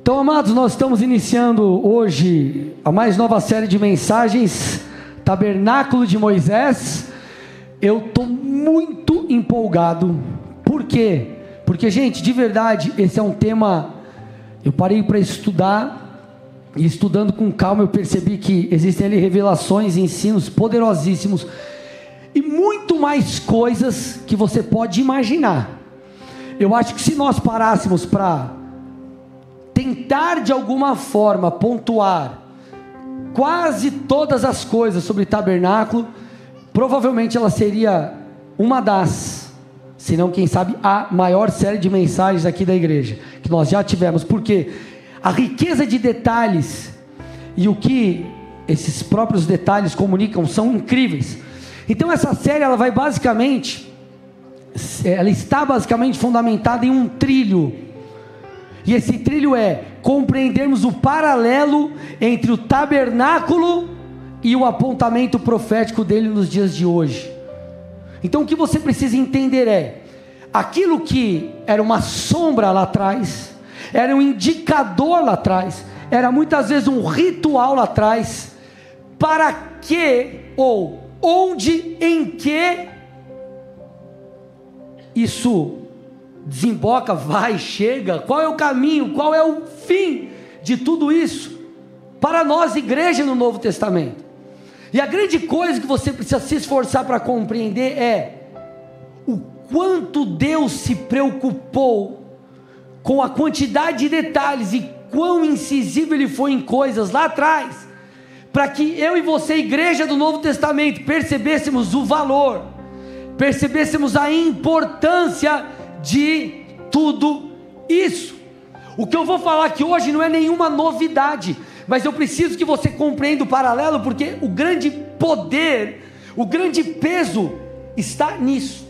Então, amados, nós estamos iniciando hoje a mais nova série de mensagens, Tabernáculo de Moisés. Eu estou muito empolgado. Por quê? Porque, gente, de verdade, esse é um tema. Eu parei para estudar, e estudando com calma, eu percebi que existem ali revelações ensinos poderosíssimos, e muito mais coisas que você pode imaginar. Eu acho que se nós parássemos para tentar de alguma forma pontuar quase todas as coisas sobre tabernáculo, provavelmente ela seria uma das, se não quem sabe a maior série de mensagens aqui da igreja que nós já tivemos, porque a riqueza de detalhes e o que esses próprios detalhes comunicam são incríveis. Então essa série ela vai basicamente ela está basicamente fundamentada em um trilho e esse trilho é compreendermos o paralelo entre o tabernáculo e o apontamento profético dele nos dias de hoje. Então o que você precisa entender é: aquilo que era uma sombra lá atrás, era um indicador lá atrás, era muitas vezes um ritual lá atrás, para que ou onde, em que isso desemboca, vai, chega, qual é o caminho, qual é o fim de tudo isso? Para nós, igreja no Novo Testamento. E a grande coisa que você precisa se esforçar para compreender é o quanto Deus se preocupou com a quantidade de detalhes e quão incisivo ele foi em coisas lá atrás, para que eu e você, igreja do Novo Testamento, percebêssemos o valor, percebêssemos a importância de tudo isso. O que eu vou falar aqui hoje não é nenhuma novidade, mas eu preciso que você compreenda o paralelo, porque o grande poder, o grande peso está nisso.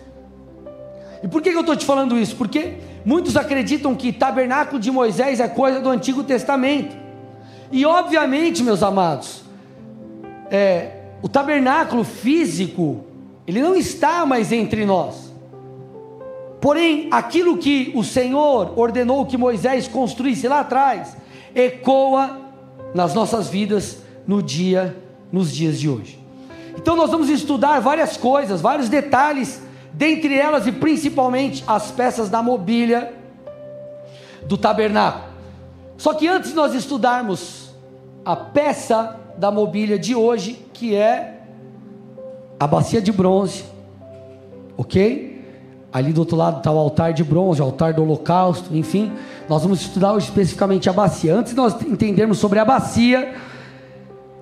E por que eu estou te falando isso? Porque muitos acreditam que tabernáculo de Moisés é coisa do Antigo Testamento. E obviamente, meus amados, é, o tabernáculo físico, ele não está mais entre nós. Porém, aquilo que o Senhor ordenou que Moisés construísse lá atrás, ecoa nas nossas vidas no dia, nos dias de hoje. Então nós vamos estudar várias coisas, vários detalhes, dentre elas e principalmente as peças da mobília do tabernáculo. Só que antes nós estudarmos a peça da mobília de hoje, que é a bacia de bronze, ok? Ali do outro lado está o altar de bronze, o altar do holocausto, enfim. Nós vamos estudar hoje especificamente a bacia. Antes de nós entendermos sobre a bacia,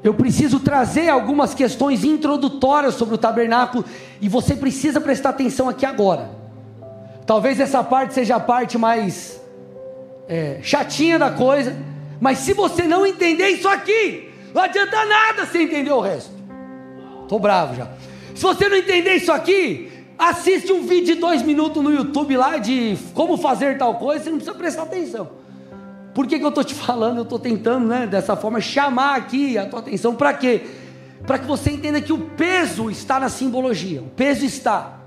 eu preciso trazer algumas questões introdutórias sobre o tabernáculo e você precisa prestar atenção aqui agora. Talvez essa parte seja a parte mais é, chatinha da coisa, mas se você não entender isso aqui, não adianta nada você entender o resto. Estou bravo já. Se você não entender isso aqui, Assiste um vídeo de dois minutos no YouTube lá de como fazer tal coisa, você não precisa prestar atenção. Por que, que eu estou te falando? Eu estou tentando, né, dessa forma, chamar aqui a tua atenção. Para quê? Para que você entenda que o peso está na simbologia. O peso está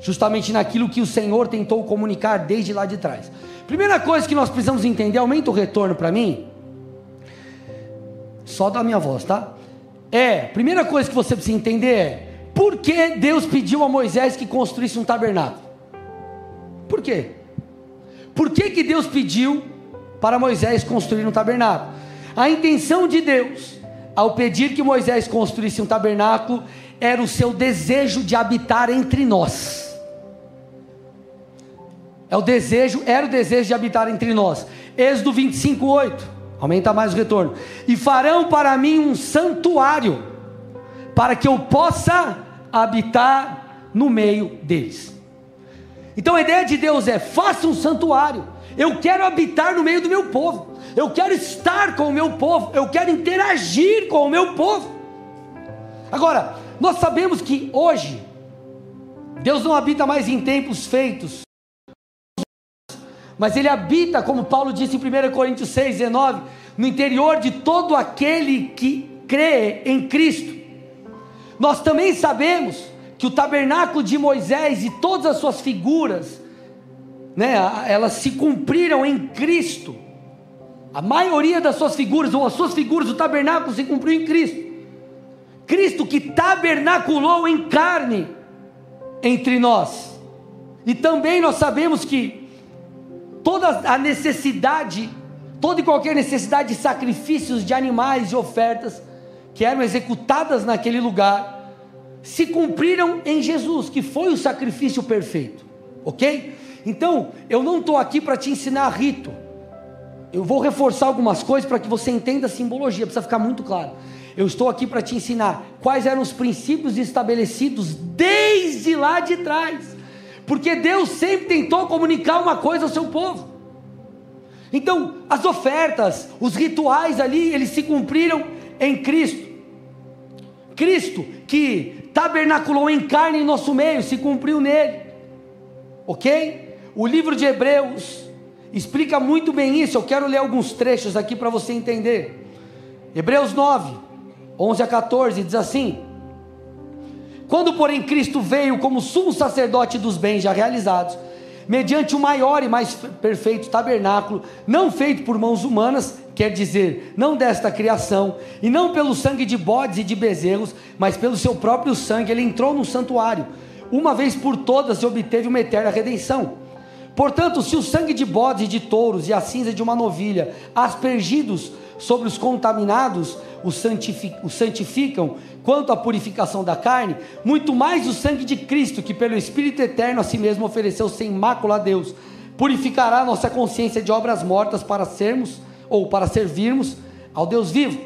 justamente naquilo que o Senhor tentou comunicar desde lá de trás. Primeira coisa que nós precisamos entender, aumenta o retorno para mim. Só da minha voz, tá? É, primeira coisa que você precisa entender é por que Deus pediu a Moisés que construísse um tabernáculo? Por quê? Por que, que Deus pediu para Moisés construir um tabernáculo? A intenção de Deus, ao pedir que Moisés construísse um tabernáculo, era o seu desejo de habitar entre nós. É o desejo, era o desejo de habitar entre nós. Êxodo 25, 8. Aumenta mais o retorno. E farão para mim um santuário, para que eu possa habitar no meio deles. Então a ideia de Deus é: faça um santuário. Eu quero habitar no meio do meu povo. Eu quero estar com o meu povo. Eu quero interagir com o meu povo. Agora, nós sabemos que hoje Deus não habita mais em templos feitos, mas Ele habita, como Paulo disse em 1 Coríntios 6, 19, no interior de todo aquele que crê em Cristo. Nós também sabemos que o tabernáculo de Moisés e todas as suas figuras né, elas se cumpriram em Cristo. A maioria das suas figuras, ou as suas figuras do tabernáculo, se cumpriu em Cristo. Cristo que tabernaculou em carne entre nós. E também nós sabemos que toda a necessidade, toda e qualquer necessidade de sacrifícios de animais e ofertas que eram executadas naquele lugar, se cumpriram em Jesus, que foi o sacrifício perfeito, ok? Então, eu não estou aqui para te ensinar rito, eu vou reforçar algumas coisas para que você entenda a simbologia, precisa ficar muito claro. Eu estou aqui para te ensinar quais eram os princípios estabelecidos desde lá de trás, porque Deus sempre tentou comunicar uma coisa ao seu povo. Então, as ofertas, os rituais ali, eles se cumpriram em Cristo. Cristo que tabernaculou em carne em nosso meio, se cumpriu nele. Ok? O livro de Hebreus explica muito bem isso. Eu quero ler alguns trechos aqui para você entender. Hebreus 9, 11 a 14 diz assim: Quando, porém, Cristo veio como sumo sacerdote dos bens já realizados, mediante o maior e mais perfeito tabernáculo, não feito por mãos humanas, quer dizer, não desta criação, e não pelo sangue de bodes e de bezerros, mas pelo seu próprio sangue, ele entrou no santuário, uma vez por todas obteve uma eterna redenção. Portanto, se o sangue de bodes e de touros e a cinza de uma novilha, aspergidos sobre os contaminados, os santificam, quanto à purificação da carne, muito mais o sangue de Cristo, que pelo Espírito Eterno a si mesmo ofereceu sem mácula a Deus, purificará nossa consciência de obras mortas para sermos ou para servirmos ao Deus vivo.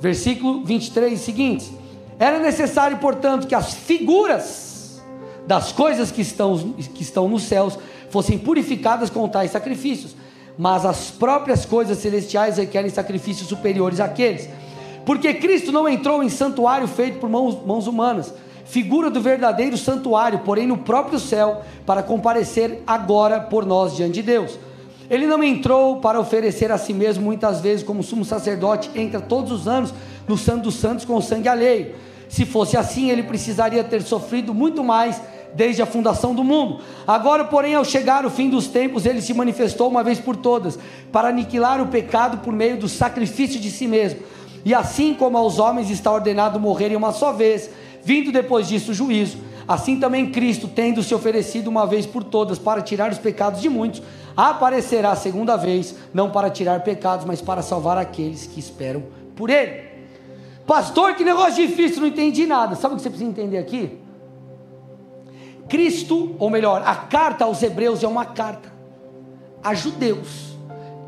Versículo 23 seguintes. Era necessário, portanto, que as figuras das coisas que estão, que estão nos céus fossem purificadas com tais sacrifícios, mas as próprias coisas celestiais requerem sacrifícios superiores àqueles porque Cristo não entrou em santuário feito por mãos, mãos humanas, figura do verdadeiro santuário, porém no próprio céu, para comparecer agora por nós diante de Deus. Ele não entrou para oferecer a si mesmo, muitas vezes, como sumo sacerdote, entra todos os anos no Santo dos Santos com sangue alheio. Se fosse assim, ele precisaria ter sofrido muito mais desde a fundação do mundo. Agora, porém, ao chegar o fim dos tempos, ele se manifestou uma vez por todas, para aniquilar o pecado por meio do sacrifício de si mesmo e assim como aos homens está ordenado morrerem uma só vez, vindo depois disso o juízo, assim também Cristo, tendo se oferecido uma vez por todas para tirar os pecados de muitos, aparecerá segunda vez, não para tirar pecados, mas para salvar aqueles que esperam por Ele. Pastor, que negócio difícil, não entendi nada. Sabe o que você precisa entender aqui? Cristo, ou melhor, a carta aos Hebreus é uma carta a judeus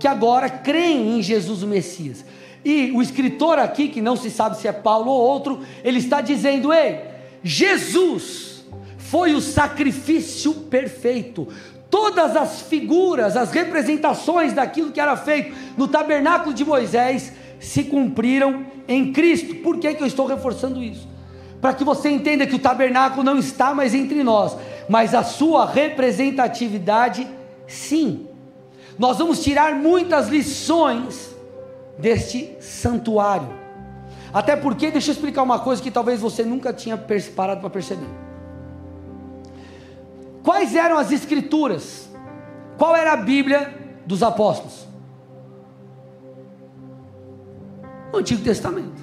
que agora creem em Jesus o Messias. E o escritor aqui, que não se sabe se é Paulo ou outro, ele está dizendo: Ei, Jesus foi o sacrifício perfeito. Todas as figuras, as representações daquilo que era feito no tabernáculo de Moisés se cumpriram em Cristo. Por que, que eu estou reforçando isso? Para que você entenda que o tabernáculo não está mais entre nós, mas a sua representatividade, sim. Nós vamos tirar muitas lições deste santuário. Até porque, deixa eu explicar uma coisa que talvez você nunca tinha parado para perceber. Quais eram as escrituras? Qual era a Bíblia dos apóstolos? O Antigo Testamento.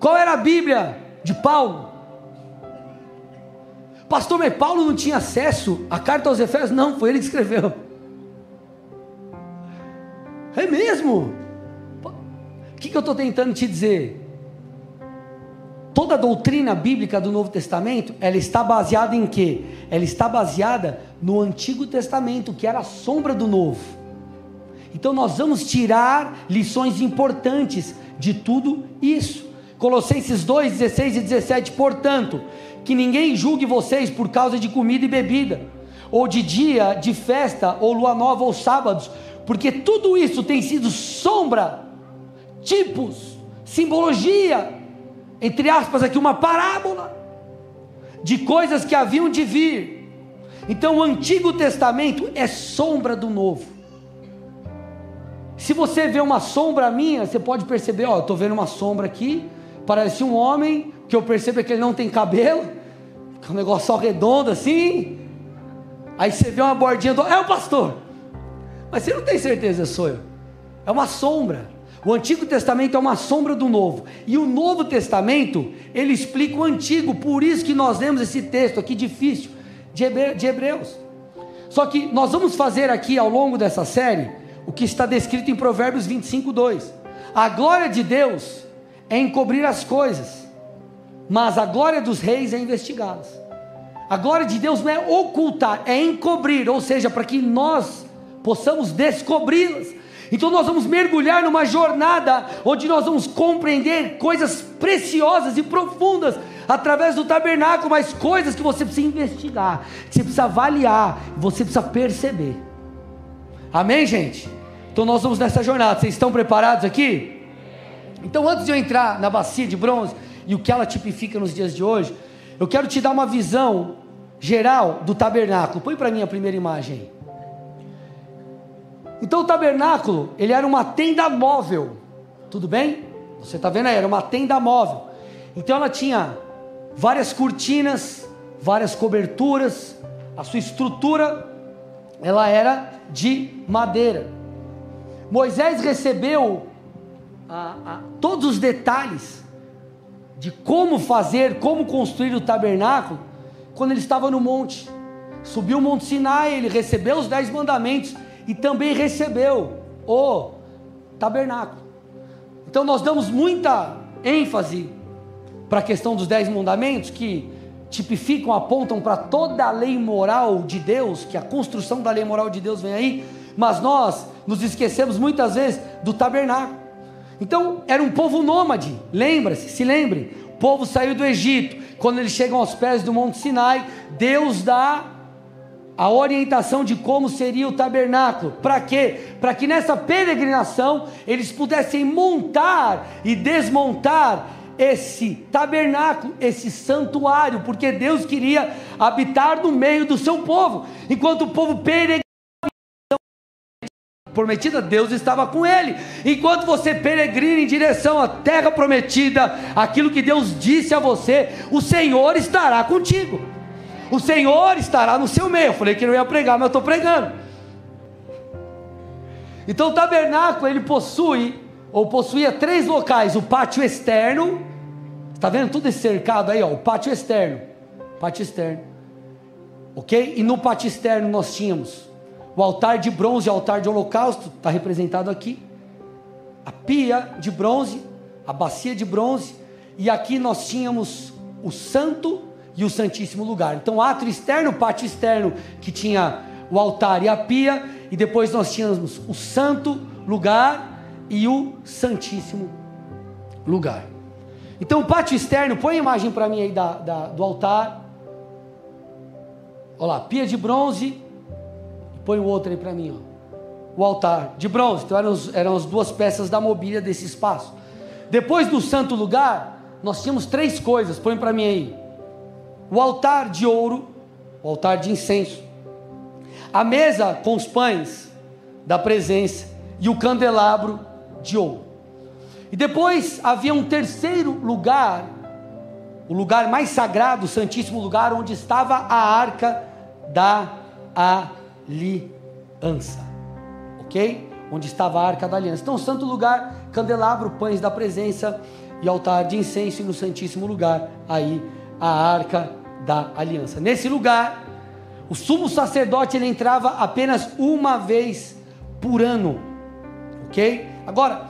Qual era a Bíblia de Paulo? Pastor, mas Paulo não tinha acesso à carta aos Efésios? Não, foi ele que escreveu. É mesmo? O que, que eu estou tentando te dizer? Toda a doutrina bíblica do Novo Testamento, ela está baseada em quê? Ela está baseada no Antigo Testamento, que era a sombra do Novo. Então nós vamos tirar lições importantes de tudo isso. Colossenses 2, 16 e 17, portanto, que ninguém julgue vocês por causa de comida e bebida, ou de dia, de festa, ou lua nova, ou sábados, porque tudo isso tem sido sombra, tipos, simbologia, entre aspas, aqui uma parábola de coisas que haviam de vir. Então o Antigo Testamento é sombra do Novo. Se você vê uma sombra minha, você pode perceber, ó, eu estou vendo uma sombra aqui, parece um homem, que eu percebo é que ele não tem cabelo, é um negócio só redondo assim. Aí você vê uma bordinha do. É o pastor! Mas você não tem certeza, sou eu. É uma sombra. O Antigo Testamento é uma sombra do Novo. E o Novo Testamento, ele explica o Antigo. Por isso que nós lemos esse texto aqui difícil de Hebreus. Só que nós vamos fazer aqui ao longo dessa série o que está descrito em Provérbios 25, 2. A glória de Deus é encobrir as coisas, mas a glória dos reis é investigá-las. A glória de Deus não é ocultar, é encobrir, ou seja, para que nós possamos descobri-las. Então nós vamos mergulhar numa jornada onde nós vamos compreender coisas preciosas e profundas através do tabernáculo, mas coisas que você precisa investigar, que você precisa avaliar, você precisa perceber. Amém, gente? Então nós vamos nessa jornada. Vocês estão preparados aqui? Então, antes de eu entrar na bacia de bronze e o que ela tipifica nos dias de hoje, eu quero te dar uma visão geral do tabernáculo. Põe para mim a primeira imagem. Então o tabernáculo, ele era uma tenda móvel. Tudo bem? Você está vendo aí? Era uma tenda móvel. Então ela tinha várias cortinas, várias coberturas. A sua estrutura, ela era de madeira. Moisés recebeu a, a, todos os detalhes de como fazer, como construir o tabernáculo, quando ele estava no monte. Subiu o Monte Sinai, ele recebeu os dez mandamentos e também recebeu o tabernáculo. Então nós damos muita ênfase para a questão dos dez mandamentos que tipificam, apontam para toda a lei moral de Deus, que a construção da lei moral de Deus vem aí, mas nós nos esquecemos muitas vezes do tabernáculo. Então, era um povo nômade, lembra-se, se lembre. O povo saiu do Egito. Quando eles chegam aos pés do Monte Sinai, Deus dá a orientação de como seria o tabernáculo. Para quê? Para que nessa peregrinação eles pudessem montar e desmontar esse tabernáculo, esse santuário, porque Deus queria habitar no meio do seu povo. Enquanto o povo peregrinava prometida, Deus estava com ele. Enquanto você peregrina em direção à terra prometida, aquilo que Deus disse a você, o Senhor estará contigo. O Senhor estará no seu meio. Eu falei que não ia pregar, mas eu estou pregando. Então o tabernáculo ele possui ou possuía três locais: o pátio externo, está vendo tudo esse cercado aí, ó, o pátio externo, pátio externo, ok? E no pátio externo nós tínhamos o altar de bronze, o altar de holocausto, está representado aqui. A pia de bronze, a bacia de bronze, e aqui nós tínhamos o santo e o santíssimo lugar. Então, átrio externo, pátio externo, que tinha o altar e a pia, e depois nós tínhamos o santo lugar e o santíssimo lugar. Então, o pátio externo, põe a imagem para mim aí da, da, do altar. Olha lá, pia de bronze, Põe o outro aí para mim, ó. O altar de bronze. Então eram, eram as duas peças da mobília desse espaço. Depois do santo lugar, nós tínhamos três coisas. Põe para mim aí. O altar de ouro, o altar de incenso, a mesa com os pães da presença e o candelabro de ouro. E depois havia um terceiro lugar, o lugar mais sagrado, o santíssimo lugar, onde estava a arca da aliança aliança. Ok? Onde estava a arca da aliança. Então, santo lugar, candelabro, pães da presença e altar de incenso e no santíssimo lugar, aí a arca da aliança. Nesse lugar, o sumo sacerdote ele entrava apenas uma vez por ano. Ok? Agora,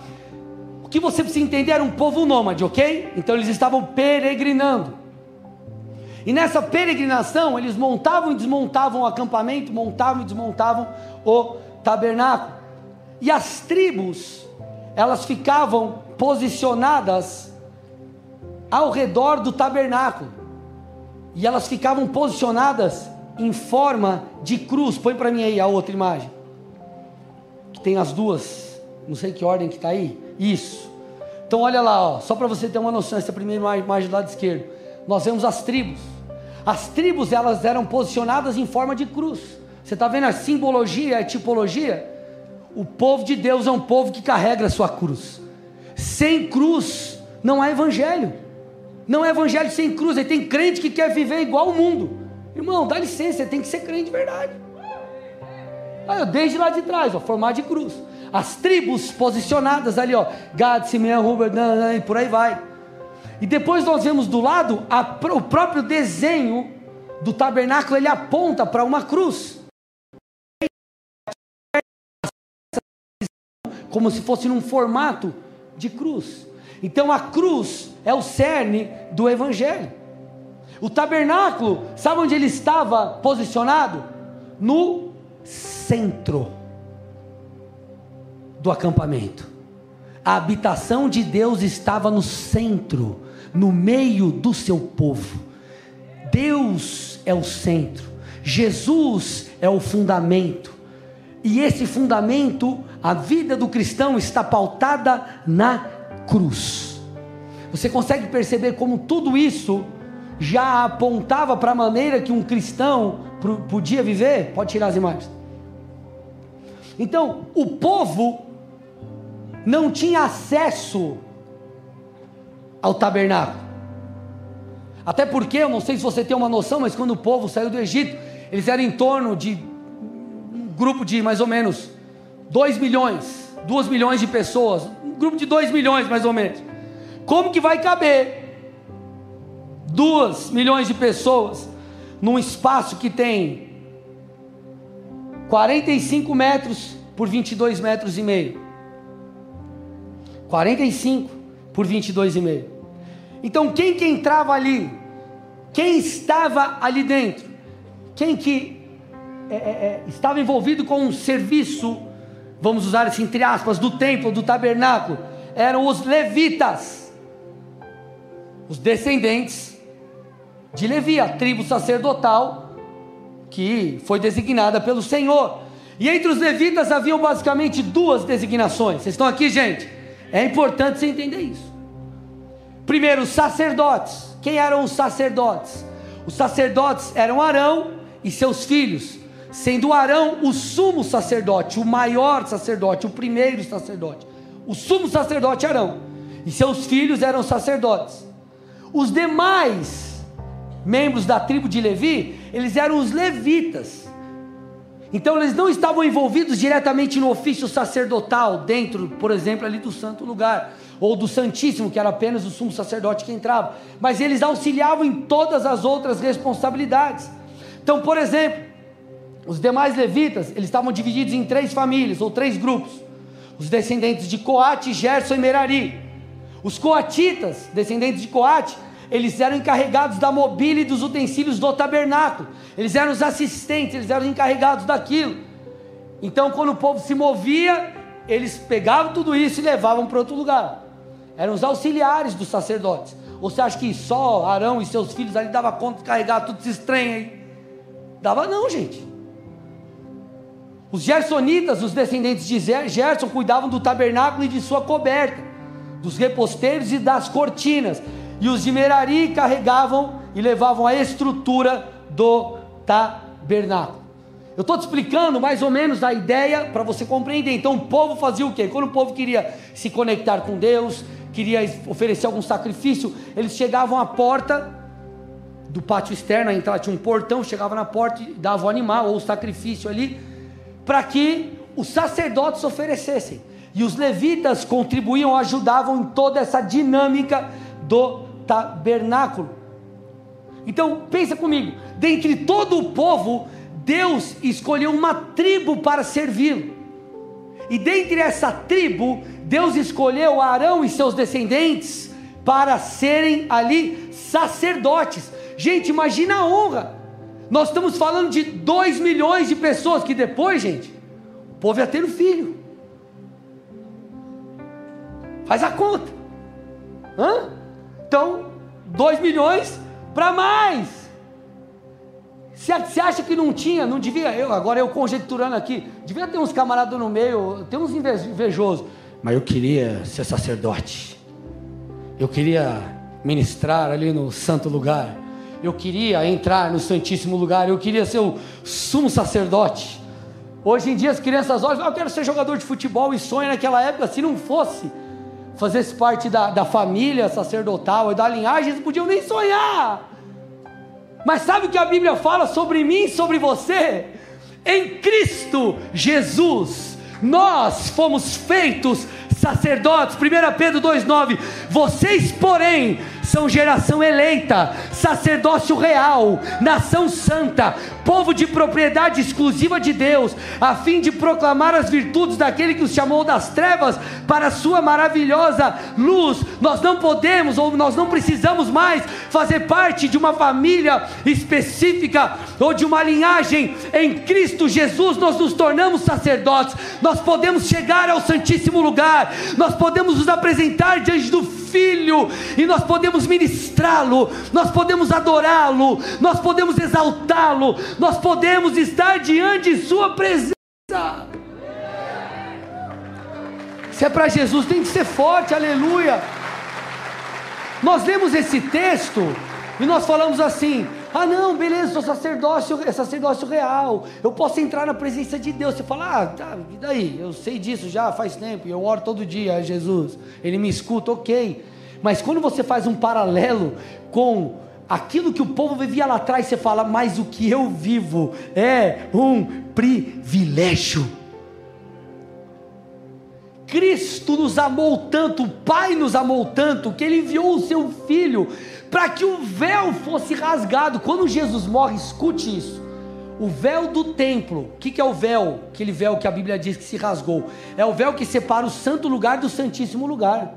o que você precisa entender era um povo nômade, ok? Então eles estavam peregrinando. E nessa peregrinação, eles montavam e desmontavam o acampamento, montavam e desmontavam o tabernáculo. E as tribos, elas ficavam posicionadas ao redor do tabernáculo. E elas ficavam posicionadas em forma de cruz. Põe para mim aí a outra imagem. Que tem as duas, não sei que ordem que está aí. Isso. Então olha lá, ó, só para você ter uma noção, essa primeira imagem do lado esquerdo. Nós vemos as tribos. As tribos elas eram posicionadas em forma de cruz. Você está vendo a simbologia, a tipologia? O povo de Deus é um povo que carrega a sua cruz. Sem cruz não há evangelho. Não é evangelho sem cruz. Aí tem crente que quer viver igual o mundo. Irmão, dá licença, tem que ser crente de verdade. Desde lá de trás, ó, formato de cruz. As tribos posicionadas ali, ó, Gad, Simeão, Ruben, e por aí vai. E depois nós vemos do lado a, o próprio desenho do tabernáculo, ele aponta para uma cruz. Como se fosse num formato de cruz. Então a cruz é o cerne do evangelho. O tabernáculo, sabe onde ele estava posicionado? No centro do acampamento. A habitação de Deus estava no centro, no meio do seu povo. Deus é o centro, Jesus é o fundamento. E esse fundamento, a vida do cristão está pautada na cruz. Você consegue perceber como tudo isso já apontava para a maneira que um cristão podia viver? Pode tirar as imagens. Então, o povo não tinha acesso ao tabernáculo. Até porque, eu não sei se você tem uma noção, mas quando o povo saiu do Egito, eles eram em torno de um grupo de mais ou menos 2 milhões, 2 milhões de pessoas, um grupo de 2 milhões mais ou menos. Como que vai caber 2 milhões de pessoas num espaço que tem 45 metros por 22 metros e meio? 45 por 22 e meio. Então quem que entrava ali? Quem estava ali dentro? Quem que é, é, é, estava envolvido com um serviço, vamos usar assim entre aspas, do templo, do tabernáculo? Eram os levitas, os descendentes de Levi, a tribo sacerdotal que foi designada pelo Senhor. E entre os levitas haviam basicamente duas designações. Vocês estão aqui, gente? É importante você entender isso. Primeiro, os sacerdotes. Quem eram os sacerdotes? Os sacerdotes eram Arão e seus filhos, sendo Arão o sumo sacerdote, o maior sacerdote, o primeiro sacerdote. O sumo sacerdote Arão e seus filhos eram sacerdotes. Os demais membros da tribo de Levi, eles eram os levitas. Então eles não estavam envolvidos diretamente no ofício sacerdotal, dentro, por exemplo, ali do santo lugar, ou do Santíssimo, que era apenas o sumo sacerdote que entrava, mas eles auxiliavam em todas as outras responsabilidades. Então, por exemplo, os demais levitas, eles estavam divididos em três famílias, ou três grupos. Os descendentes de Coate, Gerson e Merari. Os coatitas, descendentes de Coate, eles eram encarregados da mobília e dos utensílios do tabernáculo, eles eram os assistentes, eles eram encarregados daquilo. Então, quando o povo se movia, eles pegavam tudo isso e levavam para outro lugar. Eram os auxiliares dos sacerdotes. Você acha que só Arão e seus filhos ali dava conta de carregar tudo esse trem aí? Dava não, gente. Os gersonitas, os descendentes de Gerson, cuidavam do tabernáculo e de sua coberta, dos reposteiros e das cortinas e os de Merari carregavam e levavam a estrutura do tabernáculo. Eu estou te explicando mais ou menos a ideia para você compreender. Então o povo fazia o quê? Quando o povo queria se conectar com Deus, queria oferecer algum sacrifício, eles chegavam à porta do pátio externo, a entrada tinha um portão, chegava na porta e dava o animal ou o sacrifício ali, para que os sacerdotes oferecessem. E os levitas contribuíam, ajudavam em toda essa dinâmica do tabernáculo. Então, pensa comigo, dentre todo o povo, Deus escolheu uma tribo para servi-lo. E dentre essa tribo, Deus escolheu Arão e seus descendentes para serem ali sacerdotes. Gente, imagina a honra. Nós estamos falando de 2 milhões de pessoas que depois, gente, o povo ia ter um filho. Faz a conta. Hã? Então, 2 milhões para mais. Você acha que não tinha, não devia, eu agora eu conjecturando aqui, devia ter uns camaradas no meio, tem uns invejosos, mas eu queria ser sacerdote, eu queria ministrar ali no santo lugar, eu queria entrar no santíssimo lugar, eu queria ser o sumo sacerdote. Hoje em dia as crianças olham, ah, eu quero ser jogador de futebol e sonham naquela época, se não fosse, fazesse parte da, da família sacerdotal e da linhagem, eles podiam nem sonhar. Mas sabe o que a Bíblia fala sobre mim, sobre você? Em Cristo Jesus, nós fomos feitos sacerdotes. 1 Pedro 2,9: Vocês, porém, são geração eleita, sacerdócio real, nação santa, povo de propriedade exclusiva de Deus, a fim de proclamar as virtudes daquele que os chamou das trevas para a sua maravilhosa luz. Nós não podemos ou nós não precisamos mais fazer parte de uma família específica ou de uma linhagem. Em Cristo Jesus nós nos tornamos sacerdotes. Nós podemos chegar ao santíssimo lugar. Nós podemos nos apresentar diante do Filho, e nós podemos ministrá-lo, nós podemos adorá-lo, nós podemos exaltá-lo, nós podemos estar diante de Sua presença. Se é para Jesus, tem que ser forte, aleluia. Nós lemos esse texto e nós falamos assim: ah, não, beleza, sou sacerdócio, é sacerdócio real. Eu posso entrar na presença de Deus. Você fala, ah, tá, e daí? Eu sei disso já faz tempo. Eu oro todo dia a Jesus. Ele me escuta, ok. Mas quando você faz um paralelo com aquilo que o povo vivia lá atrás, você fala, mas o que eu vivo é um privilégio. Cristo nos amou tanto, o Pai nos amou tanto, que Ele enviou o seu Filho para que o véu fosse rasgado. Quando Jesus morre, escute isso. O véu do templo, o que, que é o véu? Aquele véu que a Bíblia diz que se rasgou. É o véu que separa o santo lugar do santíssimo lugar.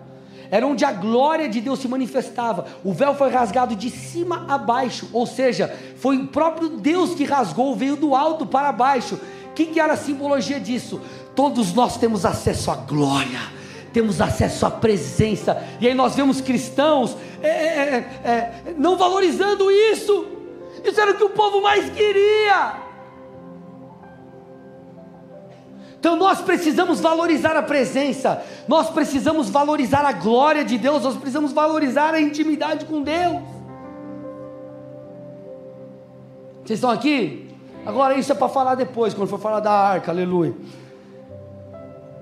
Era onde a glória de Deus se manifestava. O véu foi rasgado de cima a baixo, ou seja, foi o próprio Deus que rasgou, veio do alto para baixo. O que, que era a simbologia disso? Todos nós temos acesso à glória temos acesso à presença, e aí nós vemos cristãos é, é, é, é, não valorizando isso, isso era o que o povo mais queria. Então nós precisamos valorizar a presença, nós precisamos valorizar a glória de Deus, nós precisamos valorizar a intimidade com Deus. Vocês estão aqui? Agora isso é para falar depois, quando for falar da arca, aleluia.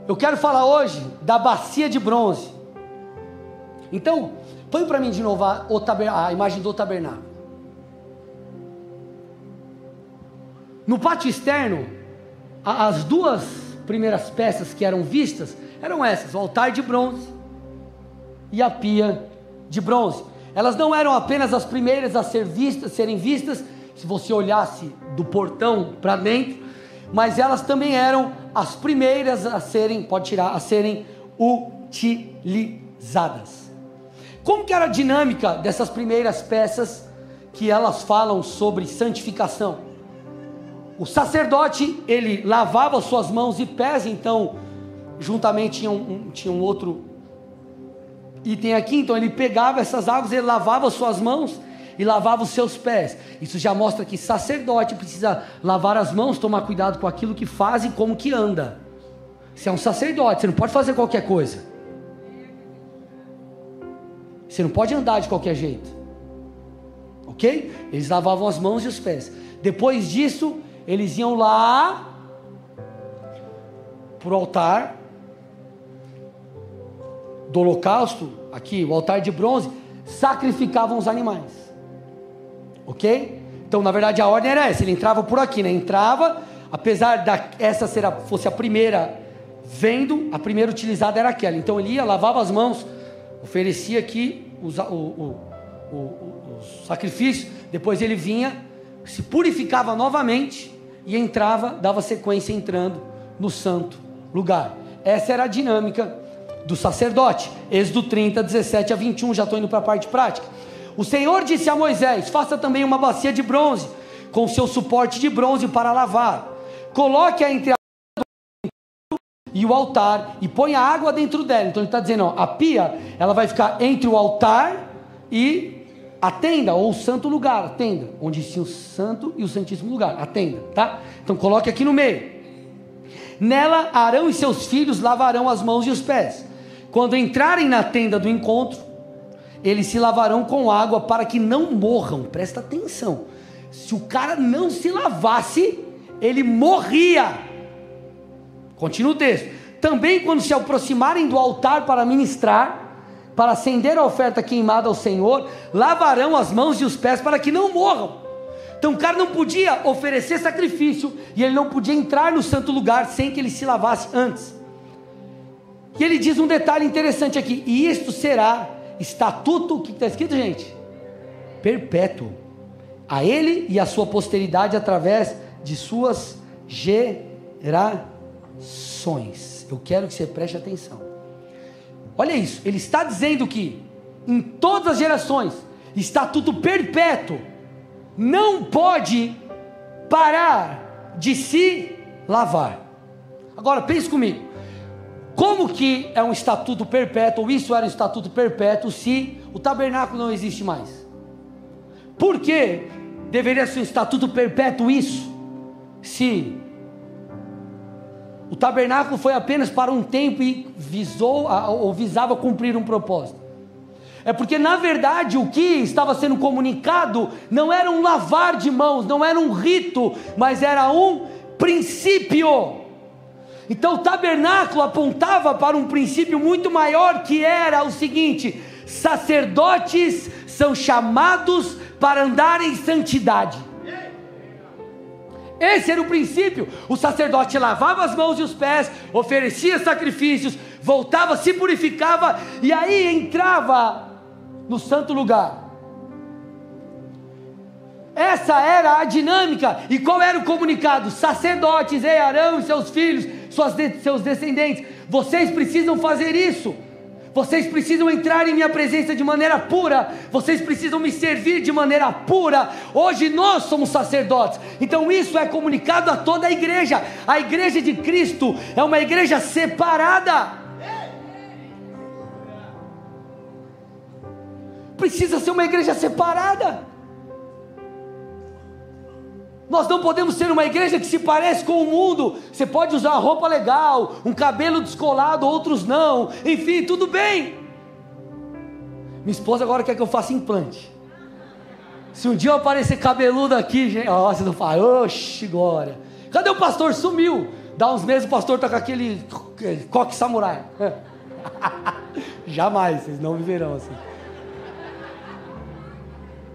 Eu quero falar hoje da bacia de bronze. Então, põe para mim de novo a, a imagem do tabernáculo. No pátio externo, as duas primeiras peças que eram vistas eram essas: o altar de bronze e a pia de bronze. Elas não eram apenas as primeiras a ser vistas, serem vistas, se você olhasse do portão para dentro, mas elas também eram as primeiras a serem, pode tirar, a serem utilizadas. Como que era a dinâmica dessas primeiras peças que elas falam sobre santificação? O sacerdote, ele lavava suas mãos e pés, então, juntamente tinha um, tinha um outro item aqui, então ele pegava essas águas, ele lavava suas mãos e lavava os seus pés. Isso já mostra que sacerdote precisa lavar as mãos, tomar cuidado com aquilo que faz e como que anda. Você é um sacerdote, você não pode fazer qualquer coisa. Você não pode andar de qualquer jeito. Ok? Eles lavavam as mãos e os pés. Depois disso, eles iam lá para o altar do holocausto, aqui, o altar de bronze, sacrificavam os animais. Ok? Então, na verdade, a ordem era essa: ele entrava por aqui, né? Entrava, apesar da essa ser a, fosse a primeira vendo, a primeira utilizada era aquela. Então, ele ia, lavava as mãos, oferecia aqui os, o, o, o, os sacrifícios, depois ele vinha, se purificava novamente e entrava, dava sequência entrando no santo lugar. Essa era a dinâmica do sacerdote. Êxodo 30, 17 a 21, já estou indo para a parte prática. O Senhor disse a Moisés: Faça também uma bacia de bronze, com seu suporte de bronze para lavar. Coloque-a entre a e o altar e ponha água dentro dela. Então ele está dizendo: ó, a pia ela vai ficar entre o altar e a tenda, ou o santo lugar, a tenda, onde tinha o santo e o santíssimo lugar, a tenda, tá? Então coloque aqui no meio. Nela Arão e seus filhos lavarão as mãos e os pés. Quando entrarem na tenda do encontro, eles se lavarão com água para que não morram. Presta atenção. Se o cara não se lavasse, ele morria. Continua o texto. Também quando se aproximarem do altar para ministrar, para acender a oferta queimada ao Senhor, lavarão as mãos e os pés para que não morram. Então o cara não podia oferecer sacrifício e ele não podia entrar no santo lugar sem que ele se lavasse antes. E ele diz um detalhe interessante aqui: e isto será estatuto, o que está escrito, gente? Perpétuo. A ele e a sua posteridade através de suas gerações. Eu quero que você preste atenção. Olha isso, ele está dizendo que em todas as gerações, estatuto perpétuo, não pode parar de se lavar. Agora pense comigo. Como que é um estatuto perpétuo, ou isso era um estatuto perpétuo, se o tabernáculo não existe mais? Por que deveria ser um estatuto perpétuo isso? Se o tabernáculo foi apenas para um tempo e visou ou visava cumprir um propósito. É porque na verdade o que estava sendo comunicado não era um lavar de mãos, não era um rito, mas era um princípio. Então o tabernáculo apontava para um princípio muito maior que era o seguinte: sacerdotes são chamados para andar em santidade. Esse era o princípio. O sacerdote lavava as mãos e os pés, oferecia sacrifícios, voltava, se purificava e aí entrava no santo lugar. Essa era a dinâmica. E qual era o comunicado? Sacerdotes, ei, Arão e seus filhos, de, seus descendentes, vocês precisam fazer isso. Vocês precisam entrar em minha presença de maneira pura. Vocês precisam me servir de maneira pura. Hoje nós somos sacerdotes. Então isso é comunicado a toda a igreja. A igreja de Cristo é uma igreja separada. Precisa ser uma igreja separada. Nós não podemos ser uma igreja que se parece com o mundo. Você pode usar roupa legal, um cabelo descolado, outros não. Enfim, tudo bem. Minha esposa agora quer que eu faça implante. Se um dia eu aparecer cabeludo aqui, gente, ó, você não fala, oxe, glória. Cadê o pastor? Sumiu. Dá uns meses o pastor tá com aquele coque samurai. Jamais, vocês não viverão assim.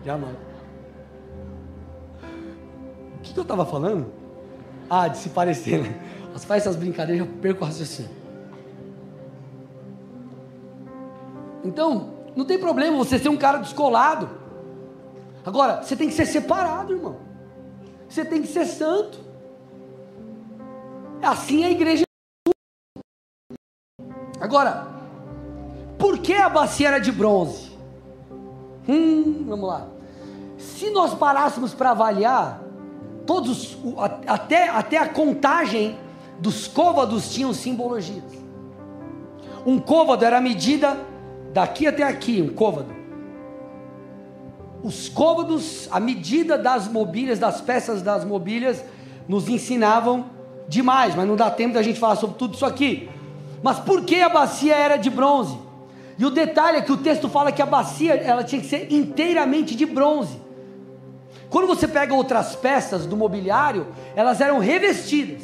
Jamais que, que eu estava falando? Ah, de se parecer, né? Você faz essas brincadeiras, eu perco o raciocínio. Então, não tem problema você ser um cara descolado. Agora, você tem que ser separado, irmão. Você tem que ser santo. Assim é a igreja. Agora, por que a bacia era de bronze? Hum, vamos lá. Se nós parássemos para avaliar, todos, até, até a contagem dos côvados tinham simbologias. Um côvado era a medida daqui até aqui, um côvado. Os côvados, a medida das mobílias, das peças das mobílias, nos ensinavam demais, mas não dá tempo da gente falar sobre tudo isso aqui. Mas por que a bacia era de bronze? E o detalhe é que o texto fala que a bacia ela tinha que ser inteiramente de bronze. Quando você pega outras peças do mobiliário, elas eram revestidas.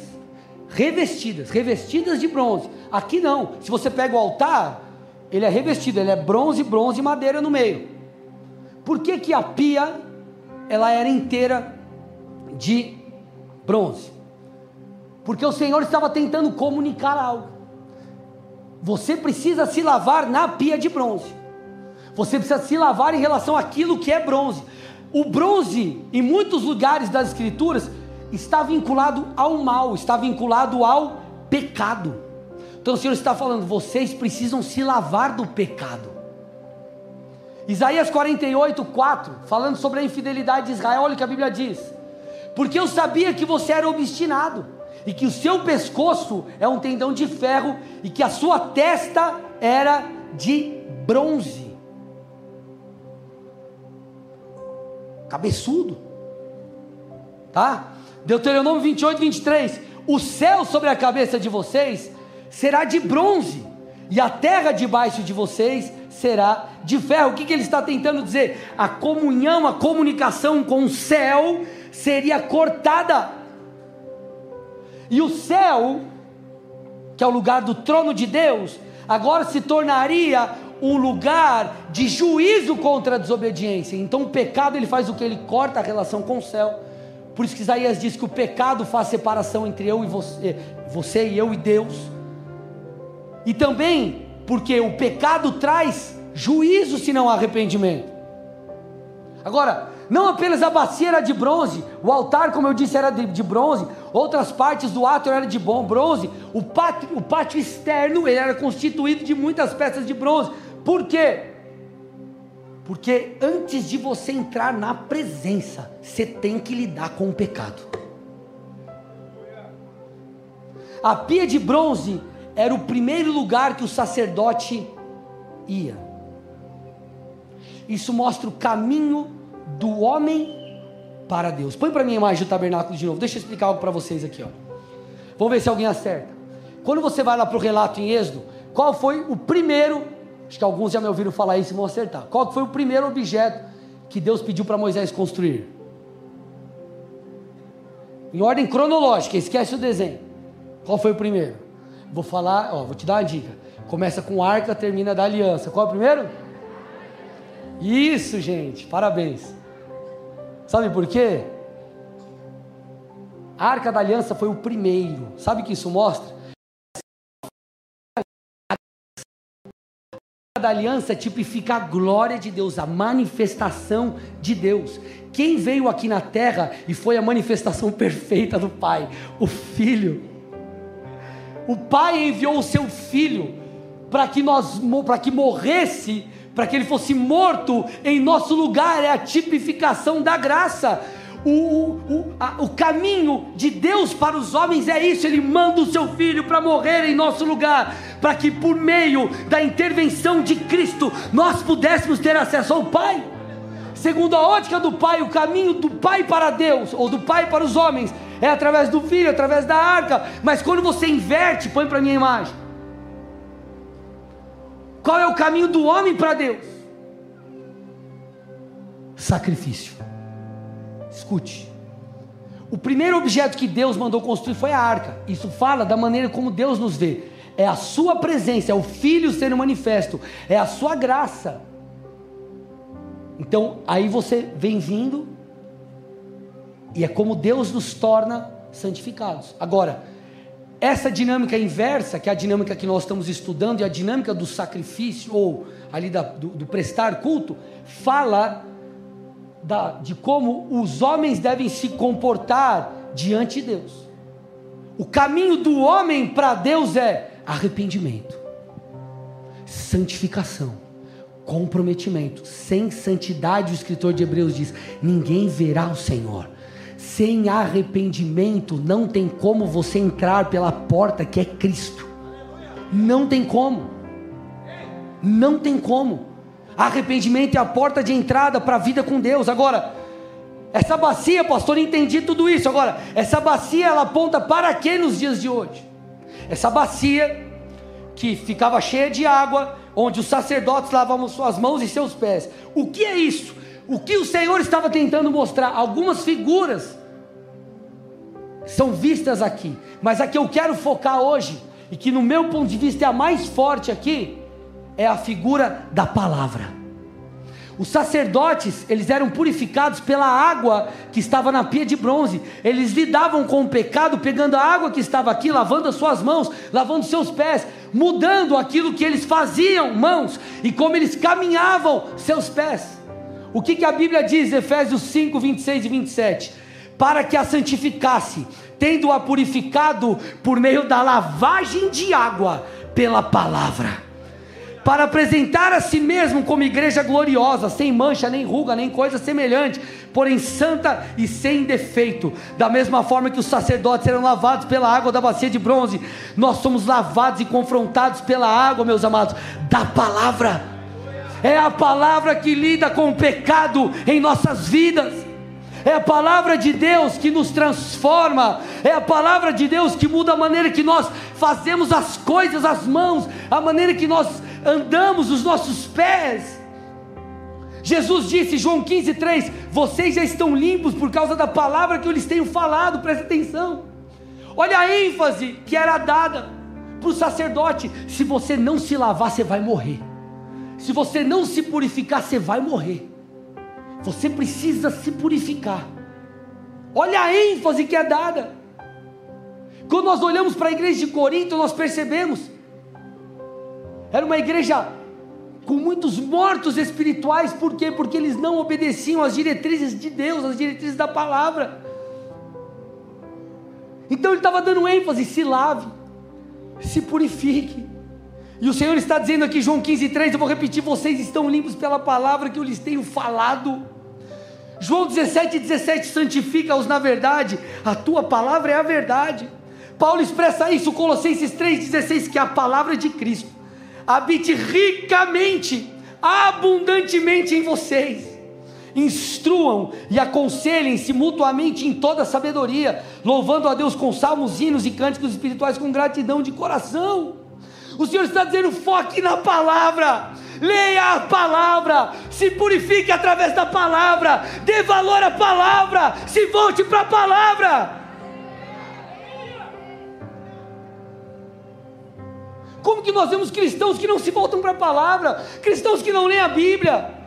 Revestidas, revestidas de bronze. Aqui não. Se você pega o altar, ele é revestido, ele é bronze, bronze e madeira no meio. Por que, que a pia ela era inteira de bronze? Porque o Senhor estava tentando comunicar algo. Você precisa se lavar na pia de bronze. Você precisa se lavar em relação àquilo que é bronze. O bronze, em muitos lugares das Escrituras, está vinculado ao mal, está vinculado ao pecado. Então o Senhor está falando, vocês precisam se lavar do pecado. Isaías 48, 4, falando sobre a infidelidade de Israel, olha o que a Bíblia diz: Porque eu sabia que você era obstinado, e que o seu pescoço é um tendão de ferro, e que a sua testa era de bronze. Cabeçudo. Tá? Deuteronômio 28, 23. O céu sobre a cabeça de vocês será de bronze, e a terra debaixo de vocês será de ferro. O que, que ele está tentando dizer? A comunhão, a comunicação com o céu seria cortada. E o céu, que é o lugar do trono de Deus, agora se tornaria um lugar de juízo contra a desobediência. Então o pecado ele faz o que? Ele corta a relação com o céu. Por isso que Isaías diz que o pecado faz separação entre eu e você, você e eu e Deus. E também porque o pecado traz juízo se não há arrependimento. Agora, não apenas a bacia era de bronze, o altar, como eu disse, era de, de bronze, outras partes do átrio eram de bom bronze, o pátio, o pátio externo era constituído de muitas peças de bronze. Por quê? Porque antes de você entrar na presença, você tem que lidar com o pecado. A pia de bronze era o primeiro lugar que o sacerdote ia. Isso mostra o caminho do homem para Deus. Põe para mim a imagem do tabernáculo de novo. Deixa eu explicar algo para vocês aqui. Ó. Vamos ver se alguém acerta. Quando você vai lá para o relato em Êxodo, qual foi o primeiro? Acho que alguns já me ouviram falar isso e vão acertar. Qual foi o primeiro objeto que Deus pediu para Moisés construir? Em ordem cronológica, esquece o desenho. Qual foi o primeiro? Vou falar, ó, vou te dar uma dica. Começa com arca, termina da aliança. Qual é o primeiro? Isso, gente, parabéns. Sabe por quê? A arca da aliança foi o primeiro. Sabe o que isso mostra? Da aliança tipifica a glória de Deus, a manifestação de Deus. Quem veio aqui na terra e foi a manifestação perfeita do Pai? O Filho. O Pai enviou o seu Filho para que nós para que morresse para que ele fosse morto em nosso lugar, é a tipificação da graça. O, o, a, o caminho de Deus para os homens é isso: Ele manda o seu filho para morrer em nosso lugar, para que por meio da intervenção de Cristo nós pudéssemos ter acesso ao Pai. Segundo a ótica do Pai, o caminho do Pai para Deus, ou do Pai para os homens, é através do Filho, através da arca. Mas quando você inverte, põe para minha imagem qual é o caminho do homem para Deus? Sacrifício. Escute. O primeiro objeto que Deus mandou construir foi a arca. Isso fala da maneira como Deus nos vê. É a sua presença, é o Filho sendo manifesto, é a sua graça. Então, aí você vem vindo, e é como Deus nos torna santificados. Agora, essa dinâmica inversa, que é a dinâmica que nós estamos estudando, e a dinâmica do sacrifício, ou ali da, do, do, prestar culto, fala da, de como os homens devem se comportar diante de Deus. O caminho do homem para Deus é arrependimento, santificação, comprometimento. Sem santidade, o escritor de Hebreus diz: ninguém verá o Senhor. Sem arrependimento não tem como você entrar pela porta que é Cristo. Não tem como. Não tem como. Arrependimento é a porta de entrada para a vida com Deus. Agora, essa bacia, pastor, entendi tudo isso. Agora, essa bacia ela aponta para quê nos dias de hoje? Essa bacia que ficava cheia de água, onde os sacerdotes lavavam suas mãos e seus pés. O que é isso? O que o Senhor estava tentando mostrar? Algumas figuras são vistas aqui, mas a que eu quero focar hoje, e que no meu ponto de vista é a mais forte aqui, é a figura da palavra. Os sacerdotes, eles eram purificados pela água que estava na pia de bronze. Eles lidavam com o pecado pegando a água que estava aqui, lavando as suas mãos, lavando seus pés, mudando aquilo que eles faziam, mãos, e como eles caminhavam seus pés. O que, que a Bíblia diz, Efésios 5, 26 e 27? para que a santificasse, tendo-a purificado por meio da lavagem de água pela palavra, para apresentar a si mesmo como igreja gloriosa, sem mancha, nem ruga, nem coisa semelhante, porém santa e sem defeito. Da mesma forma que os sacerdotes eram lavados pela água da bacia de bronze, nós somos lavados e confrontados pela água, meus amados, da palavra. É a palavra que lida com o pecado em nossas vidas é a palavra de Deus que nos transforma, é a palavra de Deus que muda a maneira que nós fazemos as coisas, as mãos, a maneira que nós andamos, os nossos pés. Jesus disse, João 15,3: Vocês já estão limpos por causa da palavra que eu lhes tenho falado, presta atenção. Olha a ênfase que era dada para o sacerdote: se você não se lavar, você vai morrer. se você não se purificar, você vai morrer. Você precisa se purificar. Olha a ênfase que é dada. Quando nós olhamos para a igreja de Corinto, nós percebemos. Era uma igreja com muitos mortos espirituais, por quê? Porque eles não obedeciam às diretrizes de Deus, às diretrizes da palavra. Então ele estava dando ênfase: se lave, se purifique. E o Senhor está dizendo aqui, João 15,3, eu vou repetir: vocês estão limpos pela palavra que eu lhes tenho falado. João 17, 17, santifica-os na verdade, a tua palavra é a verdade. Paulo expressa isso, Colossenses 3,16, que é a palavra de Cristo habite ricamente, abundantemente em vocês. Instruam e aconselhem-se mutuamente em toda sabedoria, louvando a Deus com salmos, hinos e cânticos espirituais com gratidão de coração. O Senhor está dizendo: foque na palavra, leia a palavra, se purifique através da palavra, dê valor à palavra, se volte para a palavra. Como que nós vemos cristãos que não se voltam para a palavra, cristãos que não leem a Bíblia?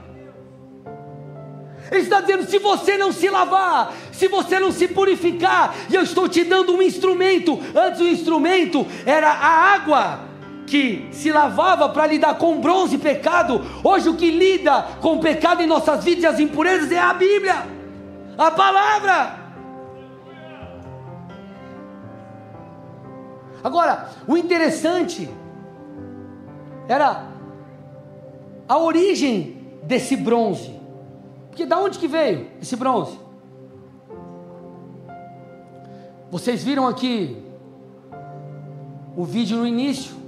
Ele está dizendo: se você não se lavar, se você não se purificar, e eu estou te dando um instrumento, antes o instrumento era a água que se lavava para lidar com bronze e pecado, hoje o que lida com o pecado em nossas vidas e as impurezas é a Bíblia, a palavra. Agora, o interessante era a origem desse bronze. Porque da onde que veio esse bronze? Vocês viram aqui o vídeo no início,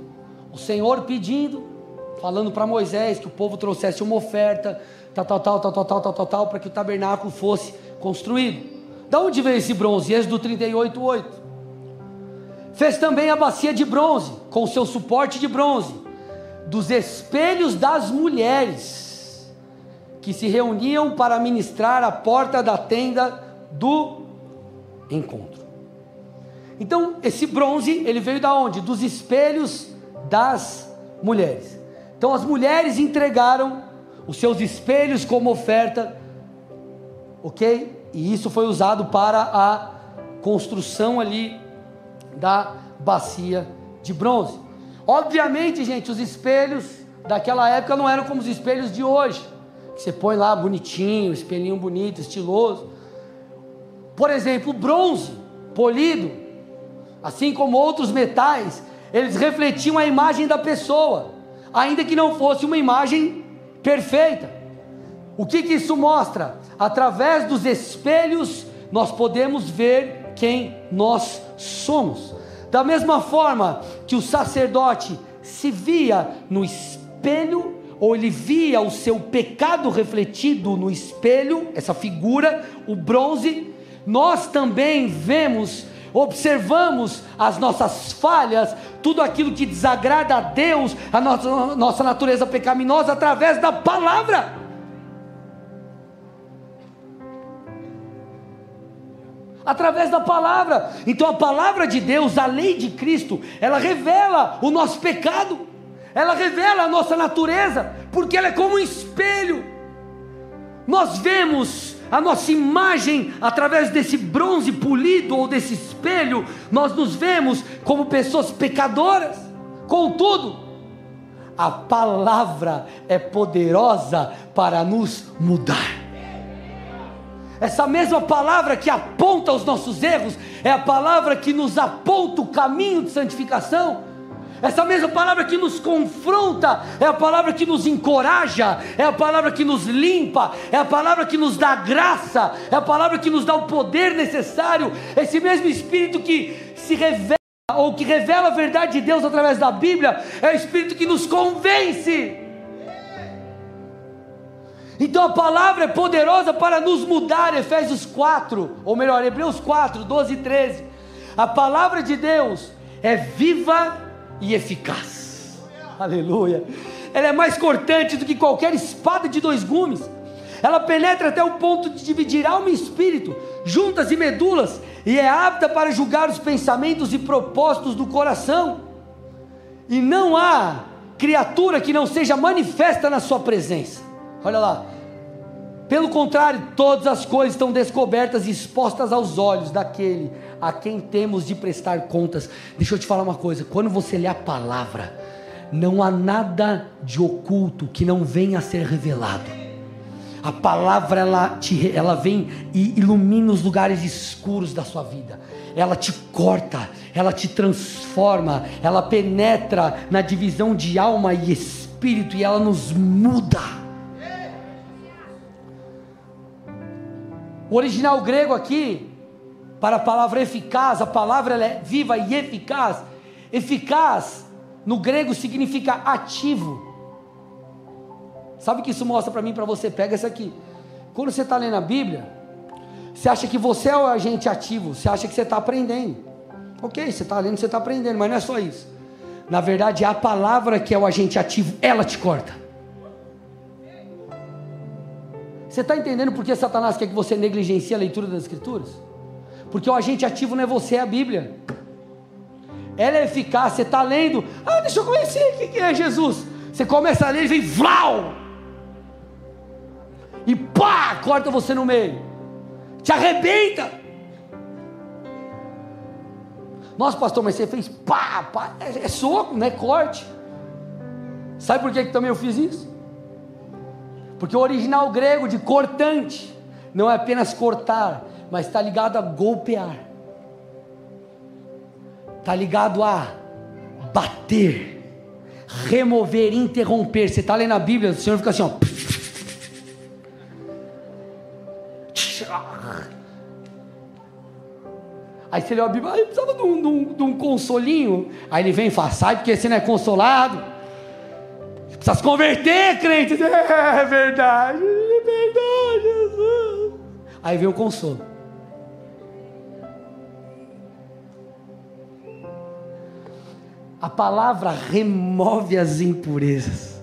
o Senhor pedindo, falando para Moisés que o povo trouxesse uma oferta, tal, tal, tal, tal, tal, tal, tal, tal, tal para que o tabernáculo fosse construído. Da onde veio esse bronze? Êxodo 38, 8. Fez também a bacia de bronze, com seu suporte de bronze, dos espelhos das mulheres, que se reuniam para ministrar à porta da tenda do encontro. Então, esse bronze, ele veio da onde? Dos espelhos das mulheres. Então, as mulheres entregaram os seus espelhos como oferta, ok? E isso foi usado para a construção ali da bacia de bronze. Obviamente, gente, os espelhos daquela época não eram como os espelhos de hoje. Que você põe lá bonitinho, espelhinho bonito, estiloso. Por exemplo, o bronze polido, assim como outros metais, eles refletiam a imagem da pessoa, ainda que não fosse uma imagem perfeita. O que, que isso mostra? Através dos espelhos, nós podemos ver quem nós somos. Da mesma forma que o sacerdote se via no espelho, ou ele via o seu pecado refletido no espelho, essa figura, o bronze, nós também vemos, observamos as nossas falhas, tudo aquilo que desagrada a Deus, a nossa, nossa natureza pecaminosa, através da palavra. através da palavra. Então a palavra de Deus, a lei de Cristo, ela revela o nosso pecado, ela revela a nossa natureza, porque ela é como um espelho. Nós vemos a nossa imagem através desse bronze polido ou desse espelho, nós nos vemos como pessoas pecadoras. Contudo, a palavra é poderosa para nos mudar. Essa mesma palavra que aponta os nossos erros é a palavra que nos aponta o caminho de santificação. Essa mesma palavra que nos confronta é a palavra que nos encoraja, é a palavra que nos limpa, é a palavra que nos dá graça, é a palavra que nos dá o poder necessário. Esse mesmo Espírito que se revela ou que revela a verdade de Deus através da Bíblia é o Espírito que nos convence. Então a palavra é poderosa para nos mudar, Efésios 4, ou melhor, Hebreus 4, 12 e 13. A palavra de Deus é viva e eficaz. Aleluia. Ela é mais cortante do que qualquer espada de dois gumes. Ela penetra até o ponto de dividir alma e espírito, juntas e medulas, e é apta para julgar os pensamentos e propósitos do coração. E não há criatura que não seja manifesta na sua presença. Olha lá. Pelo contrário, todas as coisas estão descobertas e expostas aos olhos daquele a quem temos de prestar contas. Deixa eu te falar uma coisa: quando você lê a palavra, não há nada de oculto que não venha a ser revelado. A palavra ela, te, ela vem e ilumina os lugares escuros da sua vida. Ela te corta, ela te transforma, ela penetra na divisão de alma e espírito e ela nos muda. O original grego aqui, para a palavra eficaz, a palavra é viva e eficaz. Eficaz no grego significa ativo. Sabe o que isso mostra para mim, para você? Pega essa aqui. Quando você está lendo a Bíblia, você acha que você é o agente ativo, você acha que você está aprendendo. Ok, você está lendo, você está aprendendo, mas não é só isso. Na verdade, a palavra que é o agente ativo, ela te corta. Você está entendendo por que Satanás quer que você negligencie a leitura das Escrituras? Porque o agente ativo não é você, é a Bíblia. Ela é eficaz, você está lendo, ah, deixa eu conhecer o que é Jesus. Você começa a ler e vem vlau! E pá, corta você no meio. Te arrebenta. Nossa, pastor, mas você fez pá, pá, é, é soco, não é corte. Sabe por que, que também eu fiz isso? Porque o original grego de cortante não é apenas cortar, mas está ligado a golpear está ligado a bater, remover, interromper. Você está lendo a Bíblia, o Senhor fica assim, ó. Aí você lê a Bíblia, ah, precisava de um, de, um, de um, consolinho. Aí ele vem e fala, sai porque você não é consolado. Precisa se converter, crente. É verdade, é verdade, Jesus. Aí vem o consolo. A palavra remove as impurezas.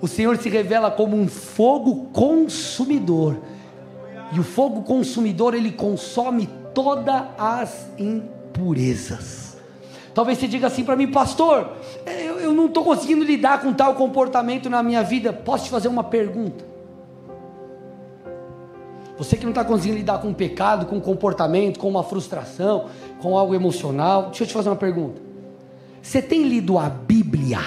O Senhor se revela como um fogo consumidor. E o fogo consumidor, ele consome todas as impurezas. Talvez você diga assim para mim, pastor, eu, eu não estou conseguindo lidar com tal comportamento na minha vida. Posso te fazer uma pergunta? Você que não está conseguindo lidar com um pecado, com um comportamento, com uma frustração, com algo emocional, deixa eu te fazer uma pergunta. Você tem lido a Bíblia?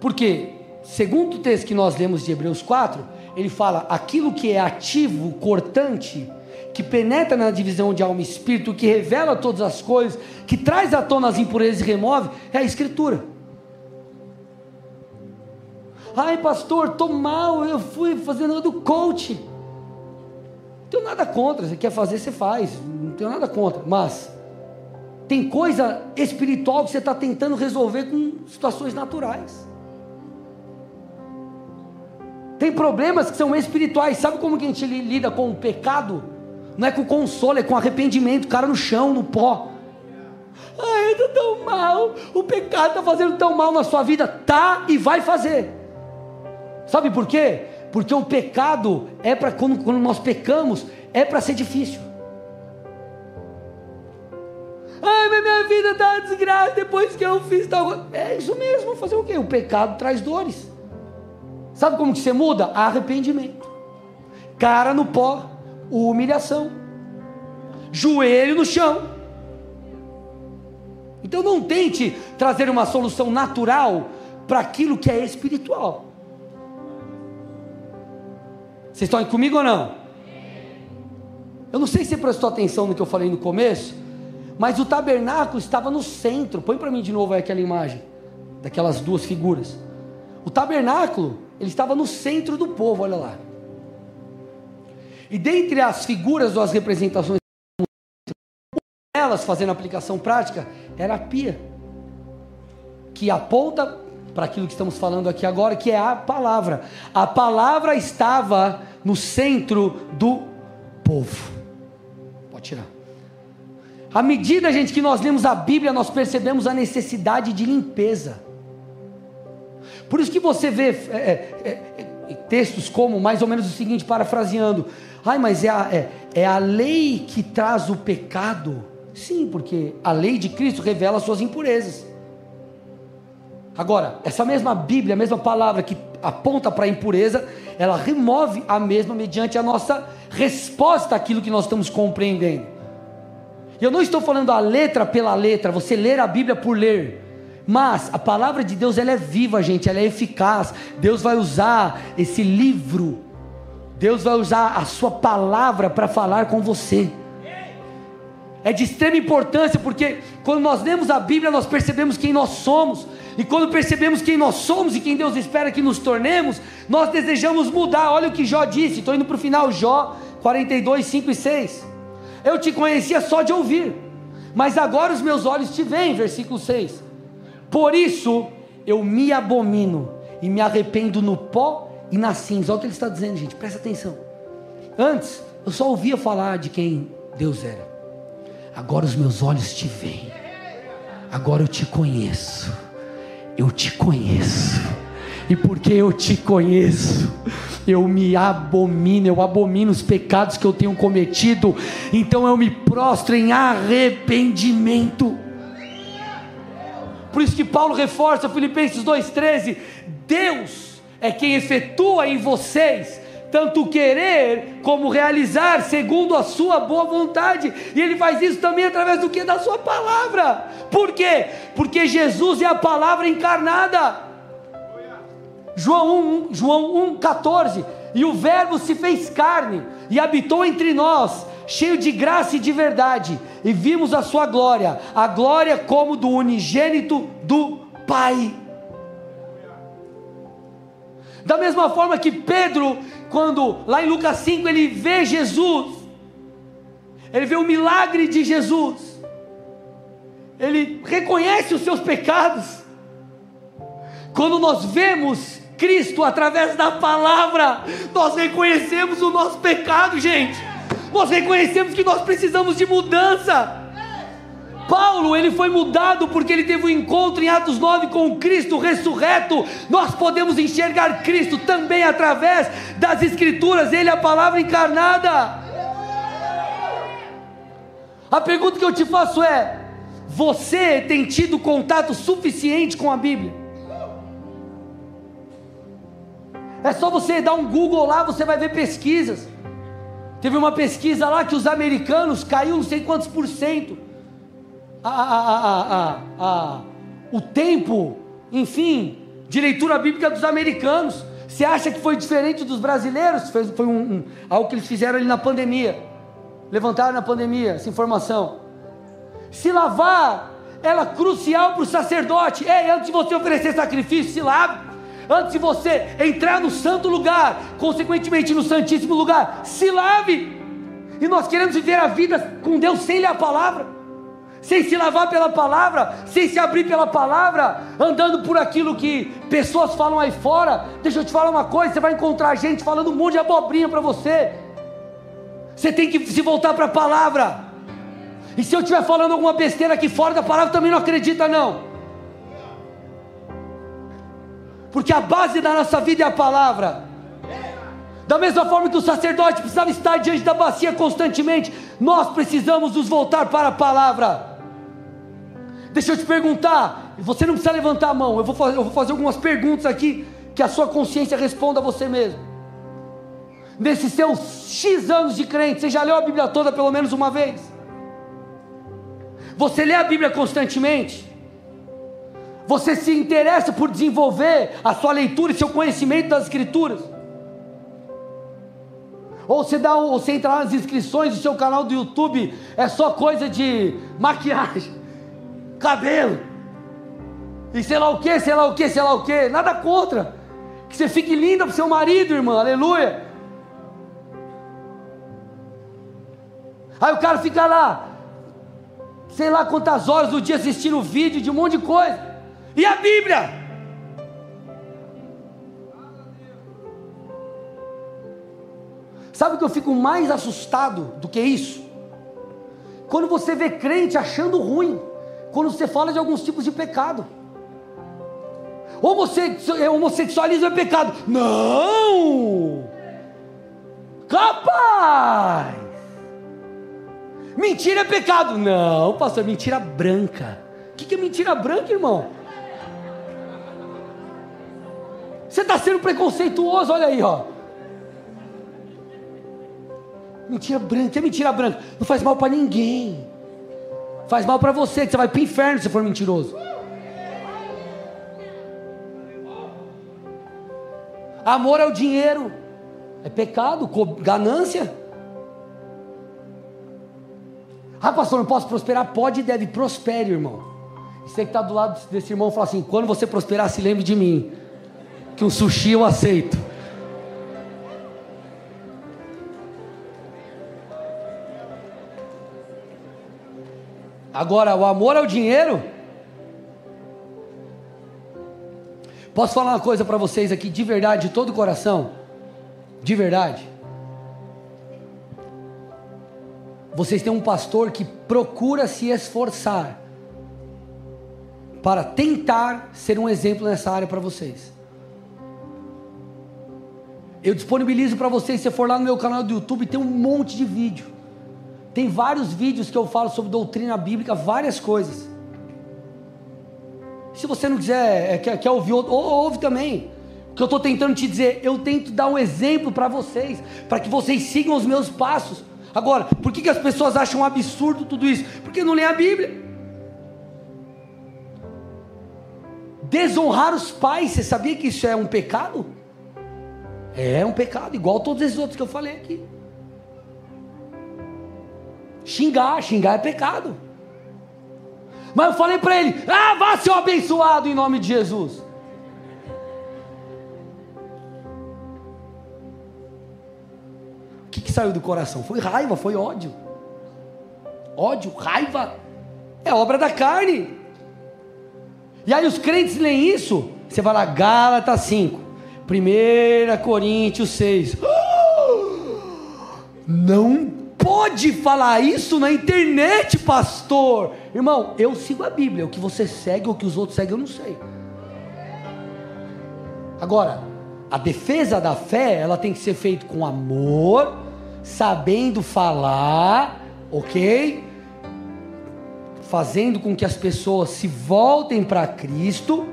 Porque, segundo o texto que nós lemos de Hebreus 4, ele fala: aquilo que é ativo, cortante, que penetra na divisão de alma e espírito, que revela todas as coisas, que traz à tona as impurezas e remove, é a Escritura. Ai, pastor, estou mal, eu fui fazendo do coach. Não tenho nada contra, você quer fazer, você faz, não tenho nada contra, mas tem coisa espiritual que você está tentando resolver com situações naturais. Tem problemas que são espirituais, sabe como que a gente lida com o pecado? Não é com consolo, é com arrependimento, cara no chão, no pó. Ai, eu estou tão mal, o pecado está fazendo tão mal na sua vida, tá e vai fazer. Sabe por quê? Porque o pecado é para quando, quando nós pecamos, é para ser difícil. Ai, mas minha vida está desgraça depois que eu fiz tal coisa. É isso mesmo, fazer o quê? O pecado traz dores. Sabe como que você muda? Arrependimento. Cara no pó, humilhação. Joelho no chão. Então não tente trazer uma solução natural para aquilo que é espiritual. Vocês estão aí comigo ou não? Eu não sei se você prestou atenção no que eu falei no começo, mas o tabernáculo estava no centro. Põe para mim de novo aquela imagem, daquelas duas figuras. O tabernáculo, ele estava no centro do povo, olha lá. E dentre as figuras ou as representações, elas fazendo aplicação prática, era a pia, que aponta para aquilo que estamos falando aqui agora, que é a palavra. A palavra estava no centro do povo. Pode tirar. À medida, gente, que nós lemos a Bíblia, nós percebemos a necessidade de limpeza. Por isso que você vê é, é, é, textos como mais ou menos o seguinte, parafraseando: ai, mas é a, é, é a lei que traz o pecado. Sim, porque a lei de Cristo revela as suas impurezas. Agora, essa mesma Bíblia, a mesma palavra que aponta para a impureza, ela remove a mesma mediante a nossa resposta àquilo que nós estamos compreendendo. E eu não estou falando a letra pela letra, você ler a Bíblia por ler. Mas a palavra de Deus ela é viva, gente, ela é eficaz. Deus vai usar esse livro, Deus vai usar a sua palavra para falar com você. É de extrema importância porque quando nós lemos a Bíblia, nós percebemos quem nós somos. E quando percebemos quem nós somos e quem Deus espera que nos tornemos, nós desejamos mudar. Olha o que Jó disse, estou indo para o final, Jó 42, 5 e 6. Eu te conhecia só de ouvir, mas agora os meus olhos te veem, versículo 6. Por isso eu me abomino e me arrependo no pó e na cinza. Olha o que ele está dizendo, gente, presta atenção. Antes eu só ouvia falar de quem Deus era, agora os meus olhos te veem, agora eu te conheço, eu te conheço, e porque eu te conheço, eu me abomino, eu abomino os pecados que eu tenho cometido, então eu me prostro em arrependimento. Por isso que Paulo reforça Filipenses 2,13: Deus é quem efetua em vocês tanto querer como realizar segundo a sua boa vontade. E ele faz isso também através do que da sua palavra. Por quê? Porque Jesus é a palavra encarnada. João 1, João 1,14. E o Verbo se fez carne e habitou entre nós, cheio de graça e de verdade, e vimos a sua glória, a glória como do unigênito do Pai. Da mesma forma que Pedro, quando lá em Lucas 5 ele vê Jesus, ele vê o milagre de Jesus, ele reconhece os seus pecados. Quando nós vemos Cristo através da palavra, nós reconhecemos o nosso pecado, gente. Nós reconhecemos que nós precisamos de mudança. Paulo, ele foi mudado porque ele teve um encontro em Atos 9 com Cristo ressurreto. Nós podemos enxergar Cristo também através das Escrituras, ele é a palavra encarnada. A pergunta que eu te faço é: você tem tido contato suficiente com a Bíblia? É só você dar um Google lá, você vai ver pesquisas. Teve uma pesquisa lá que os americanos caiu não sei quantos por cento. A, a, a, o tempo, enfim, de leitura bíblica dos americanos. Você acha que foi diferente dos brasileiros? Foi, foi um, um, algo que eles fizeram ali na pandemia. Levantaram na pandemia essa informação. Se lavar era crucial para o sacerdote. Ei, antes de você oferecer sacrifício, se lave antes de você entrar no santo lugar, consequentemente no santíssimo lugar, se lave. E nós queremos viver a vida com Deus sem ler a palavra, sem se lavar pela palavra, sem se abrir pela palavra, andando por aquilo que pessoas falam aí fora. Deixa eu te falar uma coisa: você vai encontrar gente falando um monte de abobrinha para você. Você tem que se voltar para a palavra. E se eu estiver falando alguma besteira aqui fora da palavra, também não acredita, não. porque a base da nossa vida é a palavra. Da mesma forma que o sacerdote precisava estar diante da bacia constantemente, nós precisamos nos voltar para a palavra. Deixa eu te perguntar, você não precisa levantar a mão, eu vou, fazer, eu vou fazer algumas perguntas aqui, que a sua consciência responda a você mesmo. Nesses seus X anos de crente, você já leu a Bíblia toda pelo menos uma vez? Você lê a Bíblia constantemente? Você se interessa por desenvolver a sua leitura e seu conhecimento das Escrituras? Ou você, dá, ou você entra nas inscrições do seu canal do YouTube, é só coisa de maquiagem, cabelo, e sei lá o que, sei lá o que, sei lá o que, nada contra. Que você fique linda para o seu marido, irmã, aleluia. Aí o cara fica lá, sei lá quantas horas do dia assistindo vídeo de um monte de coisa. E a Bíblia? Sabe o que eu fico mais assustado do que isso? Quando você vê crente achando ruim, quando você fala de alguns tipos de pecado. Homossexualismo é pecado. Não! Capaz! Mentira é pecado. Não, pastor, mentira branca. O que, que é mentira branca, irmão? Você está sendo preconceituoso, olha aí, ó. Mentira branca, é mentira branca. Não faz mal para ninguém. Faz mal para você, que você vai para o inferno se for mentiroso. Amor ao dinheiro é pecado, ganância. Ah, pastor, não posso prosperar? Pode e deve, prospere, irmão. Você que está do lado desse irmão fala assim: quando você prosperar, se lembre de mim, que um sushi eu aceito. Agora, o amor ao dinheiro. Posso falar uma coisa para vocês aqui, de verdade, de todo o coração? De verdade. Vocês têm um pastor que procura se esforçar para tentar ser um exemplo nessa área para vocês. Eu disponibilizo para vocês, se for lá no meu canal do YouTube, tem um monte de vídeo. Tem vários vídeos que eu falo sobre doutrina bíblica, várias coisas. Se você não quiser, é, quer, quer ouvir, ou, ouve também. O que eu estou tentando te dizer, eu tento dar um exemplo para vocês, para que vocês sigam os meus passos. Agora, por que, que as pessoas acham absurdo tudo isso? Porque não lê a Bíblia. Desonrar os pais, você sabia que isso é um pecado? É um pecado, igual todos esses outros que eu falei aqui. Xingar, xingar é pecado. Mas eu falei para ele: ah, vá ser abençoado em nome de Jesus. O que, que saiu do coração? Foi raiva, foi ódio. Ódio, raiva, é obra da carne. E aí os crentes leem isso, você vai lá, Gálatas 5, 1 Coríntios 6. Não pode falar isso na internet, pastor. Irmão, eu sigo a Bíblia. O que você segue o que os outros seguem, eu não sei. Agora, a defesa da fé, ela tem que ser feita com amor, sabendo falar, ok? Fazendo com que as pessoas se voltem para Cristo,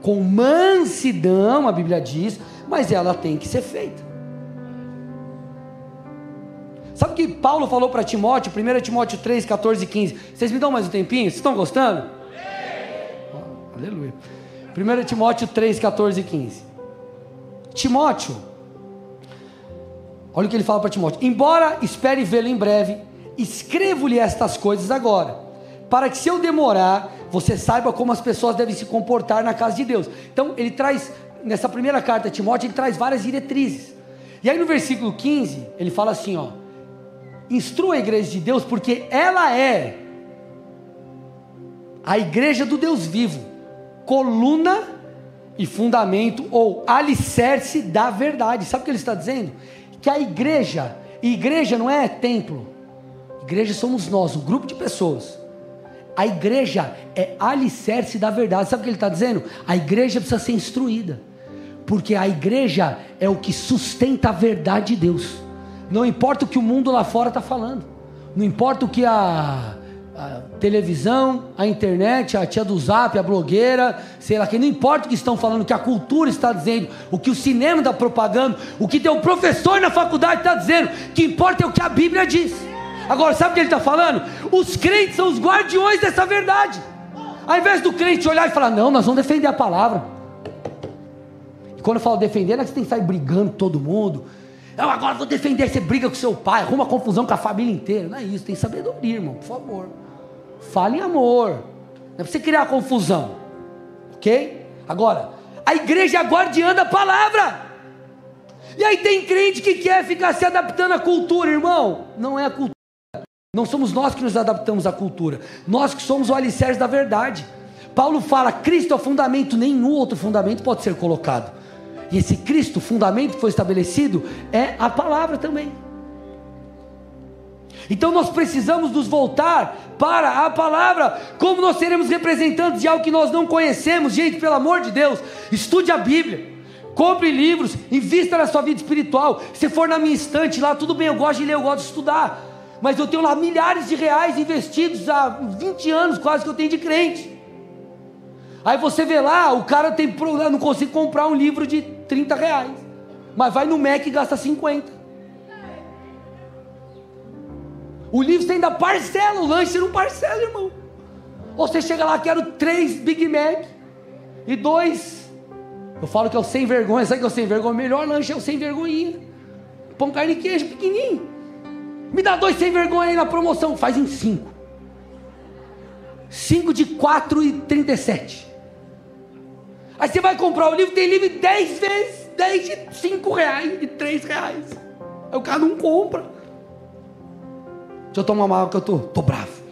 com mansidão, a Bíblia diz, mas ela tem que ser feita. Sabe o que Paulo falou para Timóteo, 1 Timóteo 3, 14 e 15? Vocês me dão mais um tempinho? Vocês estão gostando? Oh, aleluia. 1 Timóteo 3, 14 e 15. Timóteo, olha o que ele fala para Timóteo: Embora espere vê-lo em breve, escrevo-lhe estas coisas agora, para que se eu demorar, você saiba como as pessoas devem se comportar na casa de Deus. Então, ele traz, nessa primeira carta a Timóteo, ele traz várias diretrizes. E aí no versículo 15, ele fala assim: ó instrua a igreja de Deus, porque ela é a igreja do Deus vivo, coluna e fundamento ou alicerce da verdade. Sabe o que ele está dizendo? Que a igreja, e igreja não é templo, igreja somos nós, um grupo de pessoas. A igreja é alicerce da verdade. Sabe o que ele está dizendo? A igreja precisa ser instruída, porque a igreja é o que sustenta a verdade de Deus. Não importa o que o mundo lá fora está falando. Não importa o que a, a, televisão, a internet, a tia do zap, a blogueira, sei lá quem, não importa o que estão falando, o que a cultura está dizendo, o que o cinema está propagando, o que teu professor na faculdade está dizendo, o que importa é o que a Bíblia diz. Agora, sabe o que ele está falando? Os crentes são os guardiões dessa verdade. Ao invés do crente olhar e falar, não, nós vamos defender a palavra. E quando eu falo defender, não é que você tem que sair brigando todo mundo eu agora vou defender, você briga com seu pai, arruma confusão com a família inteira. Não é isso, tem sabedoria, irmão, por favor. Fale em amor. Não é para você criar confusão. Ok? Agora, a igreja é guardiã da palavra. E aí tem crente que quer ficar se adaptando à cultura, irmão. Não é a cultura. Não somos nós que nos adaptamos à cultura. Nós que somos o alicerce da verdade. Paulo fala: Cristo é o fundamento, nenhum outro fundamento pode ser colocado. E esse Cristo, fundamento que foi estabelecido, é a palavra também. Então nós precisamos nos voltar para a palavra. Como nós seremos representantes de algo que nós não conhecemos? Gente, pelo amor de Deus, estude a Bíblia. Compre livros, invista na sua vida espiritual. Se for na minha estante lá, tudo bem, eu gosto de ler, eu gosto de estudar. Mas eu tenho lá milhares de reais investidos há 20 anos quase que eu tenho de crente. Aí você vê lá, o cara tem não consigo comprar um livro de 30 reais. Mas vai no Mac e gasta 50. O livro você ainda parcela, o lanche não parcela, irmão. Ou você chega lá, quero três Big Mac e dois. Eu falo que é o sem vergonha, sabe que é o sem vergonha? O melhor lanche é o sem vergonhinha. Pão, carne e queijo, pequenininho. Me dá dois sem vergonha aí na promoção. Faz em cinco. Cinco de quatro e trinta e sete. Aí você vai comprar o livro, tem livro de dez vezes, dez de cinco reais, de três reais. Aí o cara não compra. Deixa eu tomar uma água que eu tô, tô bravo.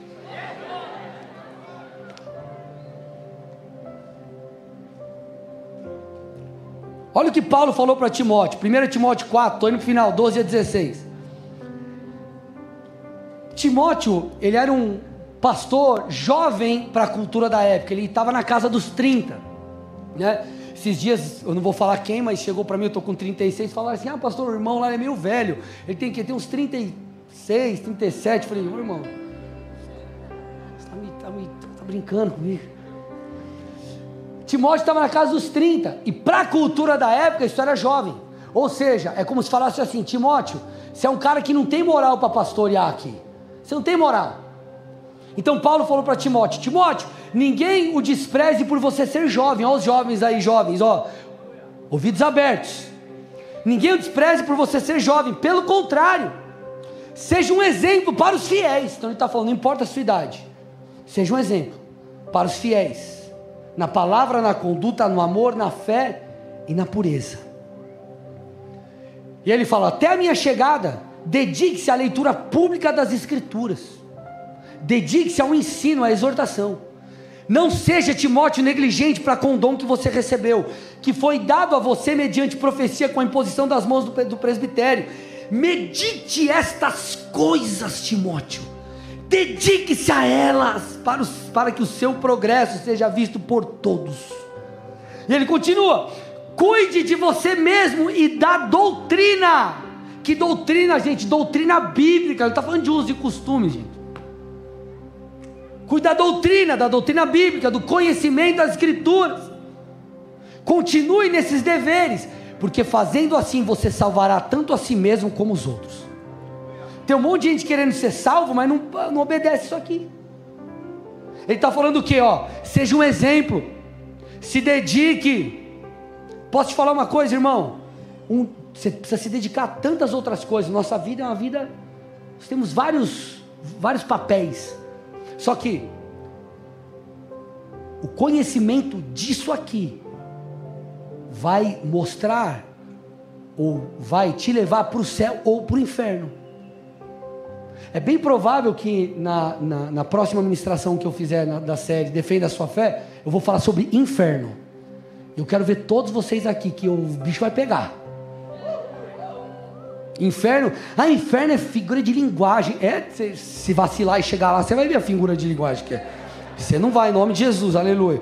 Olha o que Paulo falou para Timóteo, 1 Timóteo 4, estou indo para o final, 12 a 16. Timóteo, ele era um pastor jovem para a cultura da época, ele estava na casa dos 30, né? Esses dias, eu não vou falar quem, mas chegou para mim, eu estou com 36, falaram assim: ah, pastor, o irmão lá é meio velho, ele tem que ter uns 36, 37. Eu falei, ô irmão, você está tá tá brincando comigo? Timóteo estava na casa dos 30, e para a cultura da época isso era jovem. Ou seja, é como se falasse assim: Timóteo, você é um cara que não tem moral para pastorear aqui. Você não tem moral. Então Paulo falou para Timóteo: Timóteo, ninguém o despreze por você ser jovem. Olha os jovens aí, jovens, ó, ouvidos abertos. Ninguém o despreze por você ser jovem, pelo contrário, seja um exemplo para os fiéis. Então ele está falando, não importa a sua idade, seja um exemplo para os fiéis na palavra, na conduta, no amor, na fé e na pureza. E ele fala: até a minha chegada, dedique-se à leitura pública das Escrituras, dedique-se ao ensino, à exortação. Não seja Timóteo negligente para com o dom que você recebeu, que foi dado a você mediante profecia com a imposição das mãos do, do presbitério. Medite estas coisas, Timóteo dedique-se a elas, para, os, para que o seu progresso seja visto por todos. E ele continua: cuide de você mesmo e da doutrina. Que doutrina, gente? Doutrina bíblica. Ele está falando de uso e costume, gente. Cuide da doutrina, da doutrina bíblica, do conhecimento das Escrituras. Continue nesses deveres, porque fazendo assim você salvará tanto a si mesmo como os outros. Tem um monte de gente querendo ser salvo, mas não, não obedece isso aqui. Ele está falando o que? Ó, seja um exemplo, se dedique. Posso te falar uma coisa, irmão? Um, você precisa se dedicar a tantas outras coisas. Nossa vida é uma vida. Nós temos vários, vários papéis. Só que o conhecimento disso aqui vai mostrar ou vai te levar para o céu ou para o inferno. É bem provável que na, na, na próxima ministração que eu fizer na, da série Defenda a Sua Fé, eu vou falar sobre inferno. Eu quero ver todos vocês aqui, que o bicho vai pegar. Inferno, ah, inferno é figura de linguagem. É, se, vacilar e chegar lá, você vai ver a figura de linguagem que é. Você não vai, em nome de Jesus, aleluia.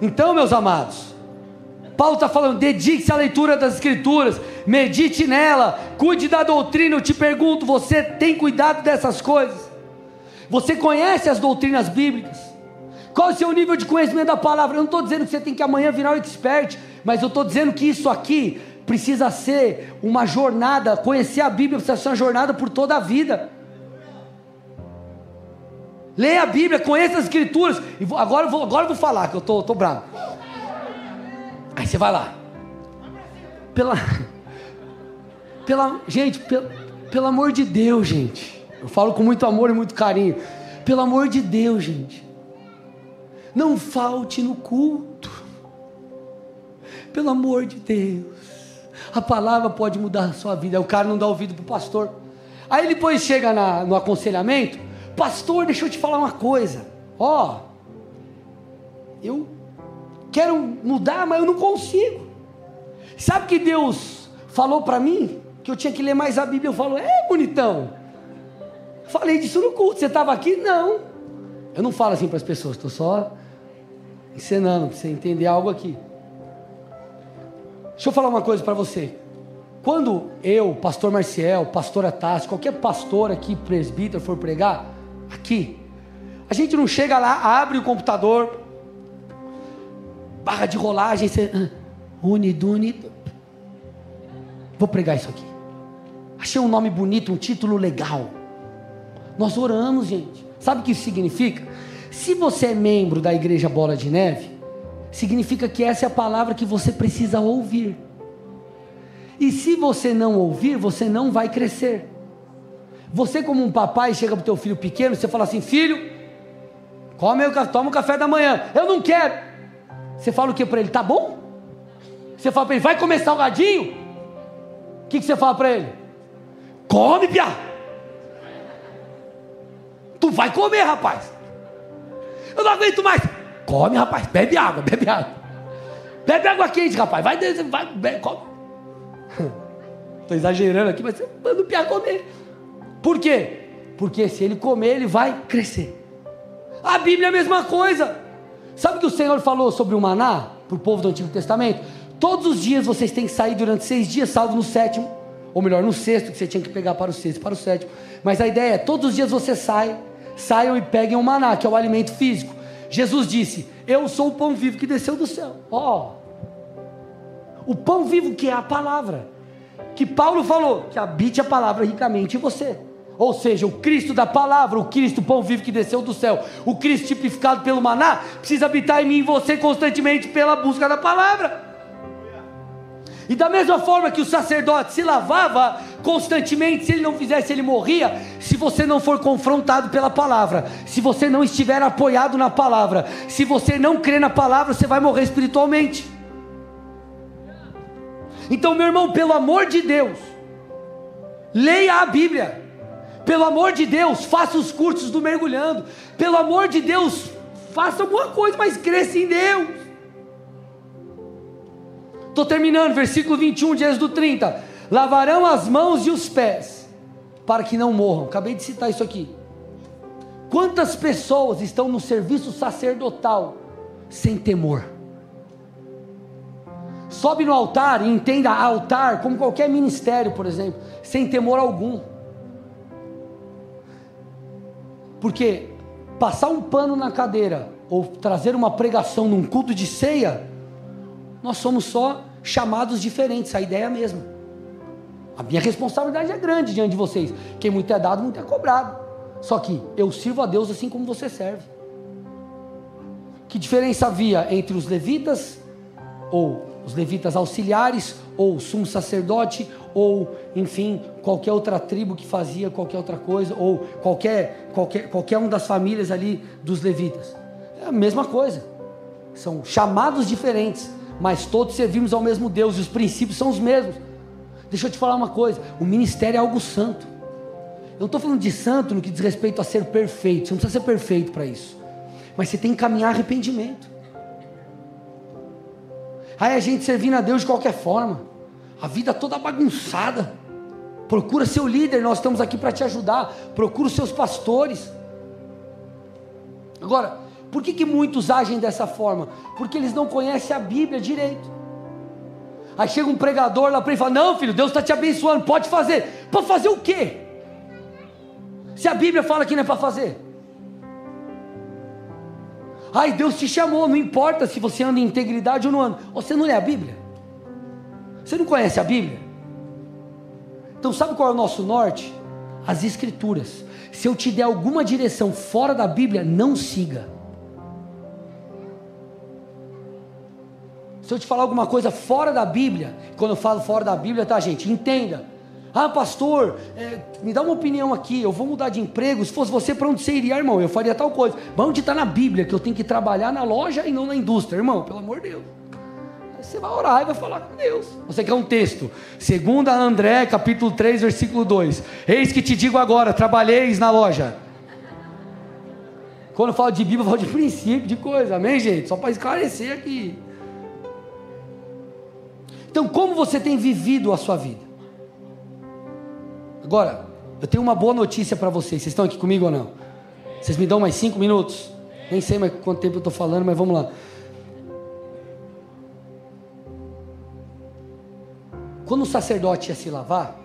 Então, meus amados, Paulo está falando: dedique-se à leitura das Escrituras, medite nela, cuide da doutrina. Eu te pergunto: você tem cuidado dessas coisas? Você conhece as doutrinas bíblicas? Qual o seu nível de conhecimento da palavra? Eu não estou dizendo que você tem que amanhã virar um expert, mas eu estou dizendo que isso aqui precisa ser uma jornada. Conhecer a Bíblia precisa ser uma jornada por toda a vida. Leia a Bíblia, conheça as Escrituras. E agora, vou, agora eu vou falar, que eu estou bravo. Aí você vai lá. Pela. Pela. Gente, pelo, pelo amor de Deus, gente. Eu falo com muito amor e muito carinho. Pelo amor de Deus, gente. Não falte no culto. Pelo amor de Deus. A palavra pode mudar a sua vida. O cara não dá ouvido para o pastor. Aí depois chega na, no aconselhamento. Pastor, deixa eu te falar uma coisa. Ó, eu quero mudar, mas eu não consigo. Sabe que Deus falou para mim que eu tinha que ler mais a Bíblia? Eu falo, é bonitão. Falei disso no culto. Você estava aqui? Não. Eu não falo assim para as pessoas, estou só ensinando para você entender algo aqui. Deixa eu falar uma coisa para você. Quando eu, pastor Marcial, pastor Tassi, qualquer pastor aqui, presbítero, for pregar, aqui, a gente não chega lá, abre o computador, barra de rolagem, você. Ah, uniduni. Vou pregar isso aqui. Achei um nome bonito, um título legal. Nós oramos, gente. Sabe o que isso significa? Se você é membro da igreja Bola de Neve, significa que essa é a palavra que você precisa ouvir. E se você não ouvir, você não vai crescer. Você, como um papai, chega para o teu filho pequeno, você fala assim: filho, come, toma o café da manhã. Eu não quero. Você fala o que para ele? Tá bom? Você fala para ele: vai comer salgadinho? O que, que você fala para ele? Come, piá. Tu vai comer, rapaz. Eu não aguento mais. Come, rapaz. Bebe água, bebe água. Bebe água quente, rapaz. Vai, vai bebe, come. Estou exagerando aqui, mas manda o piá comer. Por quê? Porque se ele comer, ele vai crescer. A Bíblia é a mesma coisa. Sabe o que o Senhor falou sobre o maná para o povo do Antigo Testamento? Todos os dias vocês têm que sair durante seis dias, salvo no sétimo, ou melhor, no sexto, que você tinha que pegar para o sexto, para o sétimo. Mas a ideia é: todos os dias você sai, saiam e peguem o maná, que é o alimento físico. Jesus disse: Eu sou o pão vivo que desceu do céu. Ó, oh, o pão vivo que é a palavra que Paulo falou, que habite a palavra ricamente em você. Ou seja, o Cristo da palavra, o Cristo pão vivo que desceu do céu, o Cristo tipificado pelo maná, precisa habitar em mim e você constantemente pela busca da palavra. E da mesma forma que o sacerdote se lavava constantemente, se ele não fizesse, ele morria. Se você não for confrontado pela palavra, se você não estiver apoiado na palavra, se você não crer na palavra, você vai morrer espiritualmente. Então, meu irmão, pelo amor de Deus, leia a Bíblia. Pelo amor de Deus, faça os cursos do mergulhando. Pelo amor de Deus, faça alguma coisa, mas cresça em Deus. Estou terminando, versículo 21 de Êxodo 30. Lavarão as mãos e os pés, para que não morram. Acabei de citar isso aqui. Quantas pessoas estão no serviço sacerdotal sem temor? sobe no altar e entenda altar como qualquer ministério, por exemplo, sem temor algum. Porque passar um pano na cadeira ou trazer uma pregação num culto de ceia, nós somos só chamados diferentes, a ideia é a mesma. A minha responsabilidade é grande diante de vocês. Quem muito é dado, muito é cobrado. Só que eu sirvo a Deus assim como você serve. Que diferença havia entre os levitas ou os levitas auxiliares, ou sumo sacerdote, ou enfim, qualquer outra tribo que fazia qualquer outra coisa, ou qualquer, qualquer, qualquer um das famílias ali dos levitas. É a mesma coisa. São chamados diferentes, mas todos servimos ao mesmo Deus e os princípios são os mesmos. Deixa eu te falar uma coisa: o ministério é algo santo. Eu não estou falando de santo no que diz respeito a ser perfeito, você não precisa ser perfeito para isso, mas você tem que caminhar arrependimento. Aí a gente servindo a Deus de qualquer forma, a vida toda bagunçada. Procura seu líder, nós estamos aqui para te ajudar. Procura os seus pastores. Agora, por que, que muitos agem dessa forma? Porque eles não conhecem a Bíblia direito. Aí chega um pregador lá para ele e fala: Não, filho, Deus está te abençoando, pode fazer. Para fazer o quê? Se a Bíblia fala que não é para fazer. Ai, Deus te chamou, não importa se você anda em integridade ou não anda. Você não lê a Bíblia? Você não conhece a Bíblia? Então, sabe qual é o nosso norte? As Escrituras. Se eu te der alguma direção fora da Bíblia, não siga. Se eu te falar alguma coisa fora da Bíblia, quando eu falo fora da Bíblia, tá, gente? Entenda. Ah, pastor, é, me dá uma opinião aqui. Eu vou mudar de emprego. Se fosse você, para onde você iria, irmão? Eu faria tal coisa. Mas onde está na Bíblia que eu tenho que trabalhar na loja e não na indústria, irmão? Pelo amor de Deus. Aí você vai orar e vai falar com Deus. Você quer um texto? Segunda André, capítulo 3, versículo 2. Eis que te digo agora: trabalheis na loja. Quando eu falo de Bíblia, eu falo de princípio, de coisa. Amém, gente? Só para esclarecer aqui. Então, como você tem vivido a sua vida? Agora, eu tenho uma boa notícia para vocês. Vocês estão aqui comigo ou não? Vocês me dão mais cinco minutos? Nem sei mais quanto tempo eu estou falando, mas vamos lá. Quando o sacerdote ia se lavar,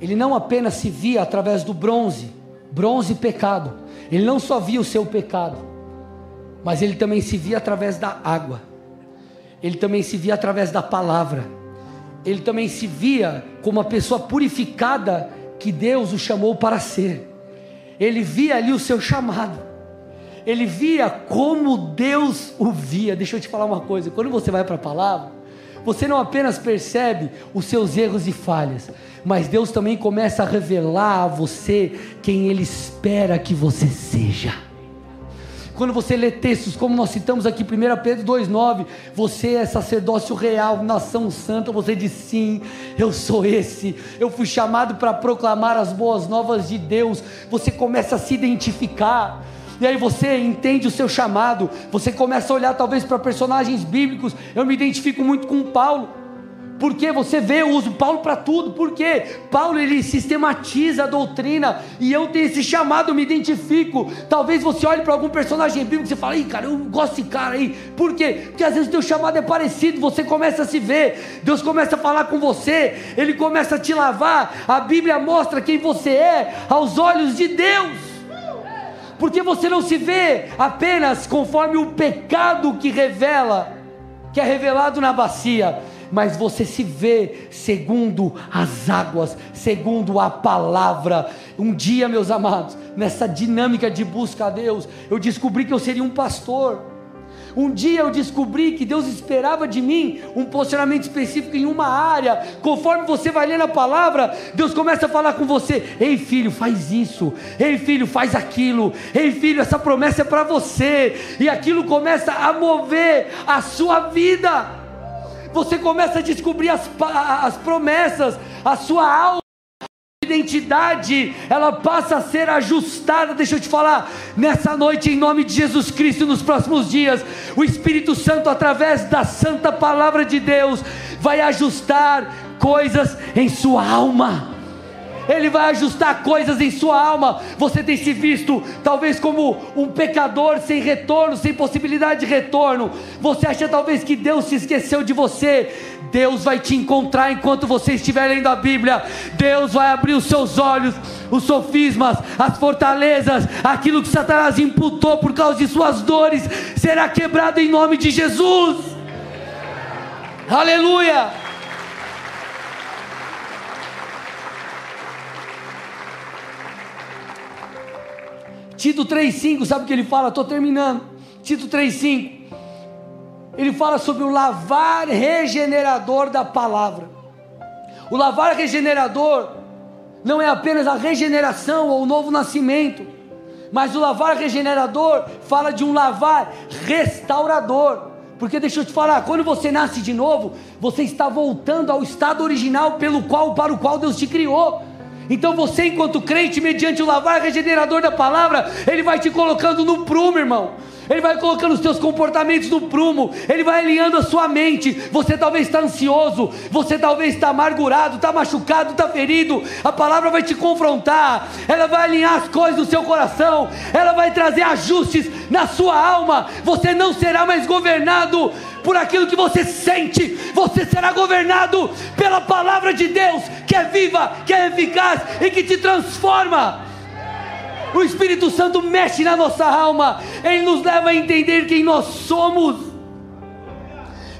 ele não apenas se via através do bronze, bronze pecado, ele não só via o seu pecado, mas ele também se via através da água, ele também se via através da palavra, ele também se via como uma pessoa purificada que Deus o chamou para ser, ele via ali o seu chamado, ele via como Deus o via. Deixa eu te falar uma coisa: quando você vai para a palavra, você não apenas percebe os seus erros e falhas, mas Deus também começa a revelar a você quem Ele espera que você seja. Quando você lê textos como nós citamos aqui, 1 Pedro 2,9, você é sacerdócio real, nação santa, você diz sim, eu sou esse, eu fui chamado para proclamar as boas novas de Deus, você começa a se identificar e aí você entende o seu chamado, você começa a olhar talvez para personagens bíblicos. Eu me identifico muito com Paulo. Porque você vê, eu uso Paulo para tudo. Porque Paulo ele sistematiza a doutrina e eu tenho esse chamado, me identifico. Talvez você olhe para algum personagem bíblico e Ih, cara, eu gosto desse cara aí. Por quê? Porque às vezes o teu chamado é parecido, você começa a se ver, Deus começa a falar com você, Ele começa a te lavar. A Bíblia mostra quem você é aos olhos de Deus porque você não se vê apenas conforme o pecado que revela, que é revelado na bacia, mas você se vê segundo as águas, segundo a palavra. Um dia, meus amados, nessa dinâmica de busca a Deus, eu descobri que eu seria um pastor. Um dia eu descobri que Deus esperava de mim um posicionamento específico em uma área. Conforme você vai lendo a palavra, Deus começa a falar com você: Ei filho, faz isso. Ei filho, faz aquilo. Ei filho, essa promessa é para você. E aquilo começa a mover a sua vida. Você começa a descobrir as, as promessas, a sua alma identidade, ela passa a ser ajustada. Deixa eu te falar, nessa noite, em nome de Jesus Cristo, nos próximos dias, o Espírito Santo, através da santa palavra de Deus, vai ajustar coisas em sua alma. Ele vai ajustar coisas em sua alma. Você tem se visto talvez como um pecador sem retorno, sem possibilidade de retorno. Você acha talvez que Deus se esqueceu de você. Deus vai te encontrar enquanto você estiver lendo a Bíblia. Deus vai abrir os seus olhos, os sofismas, as fortalezas, aquilo que Satanás imputou por causa de suas dores, será quebrado em nome de Jesus. Aleluia! Tito 3,5, sabe o que ele fala? Estou terminando. Tito 3,5. Ele fala sobre o lavar regenerador da palavra. O lavar regenerador não é apenas a regeneração ou o novo nascimento, mas o lavar regenerador fala de um lavar restaurador. Porque deixa eu te falar, quando você nasce de novo, você está voltando ao estado original pelo qual para o qual Deus te criou. Então você, enquanto crente, mediante o lavar regenerador da palavra, ele vai te colocando no prumo, irmão. Ele vai colocando os seus comportamentos no prumo, Ele vai alinhando a sua mente. Você talvez está ansioso, você talvez está amargurado, está machucado, está ferido. A palavra vai te confrontar, ela vai alinhar as coisas no seu coração, ela vai trazer ajustes na sua alma. Você não será mais governado por aquilo que você sente, você será governado pela palavra de Deus, que é viva, que é eficaz e que te transforma. O Espírito Santo mexe na nossa alma, ele nos leva a entender quem nós somos.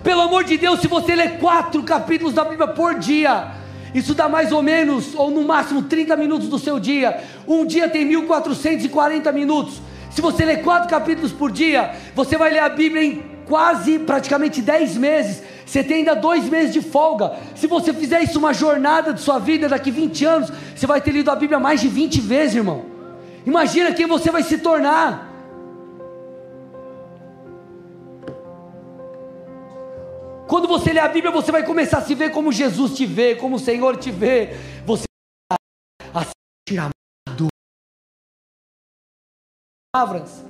Pelo amor de Deus, se você ler quatro capítulos da Bíblia por dia, isso dá mais ou menos, ou no máximo 30 minutos do seu dia. Um dia tem 1440 minutos. Se você ler quatro capítulos por dia, você vai ler a Bíblia em quase praticamente 10 meses, você tem ainda dois meses de folga. Se você fizer isso uma jornada de sua vida, daqui 20 anos, você vai ter lido a Bíblia mais de 20 vezes, irmão. Imagina quem você vai se tornar. Quando você lê a Bíblia, você vai começar a se ver como Jesus te vê, como o Senhor te vê. Você vai a tirar palavras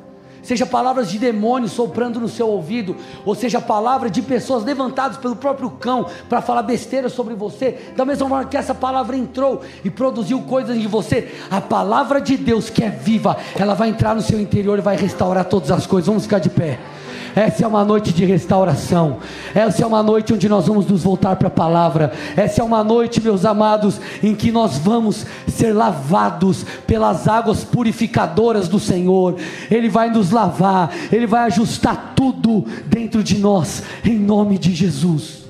seja palavras de demônios soprando no seu ouvido, ou seja palavra de pessoas levantadas pelo próprio cão para falar besteira sobre você, da mesma forma que essa palavra entrou e produziu coisas em você, a palavra de Deus que é viva, ela vai entrar no seu interior e vai restaurar todas as coisas. Vamos ficar de pé. Essa é uma noite de restauração. Essa é uma noite onde nós vamos nos voltar para a palavra. Essa é uma noite, meus amados, em que nós vamos ser lavados pelas águas purificadoras do Senhor. Ele vai nos lavar, ele vai ajustar tudo dentro de nós, em nome de Jesus.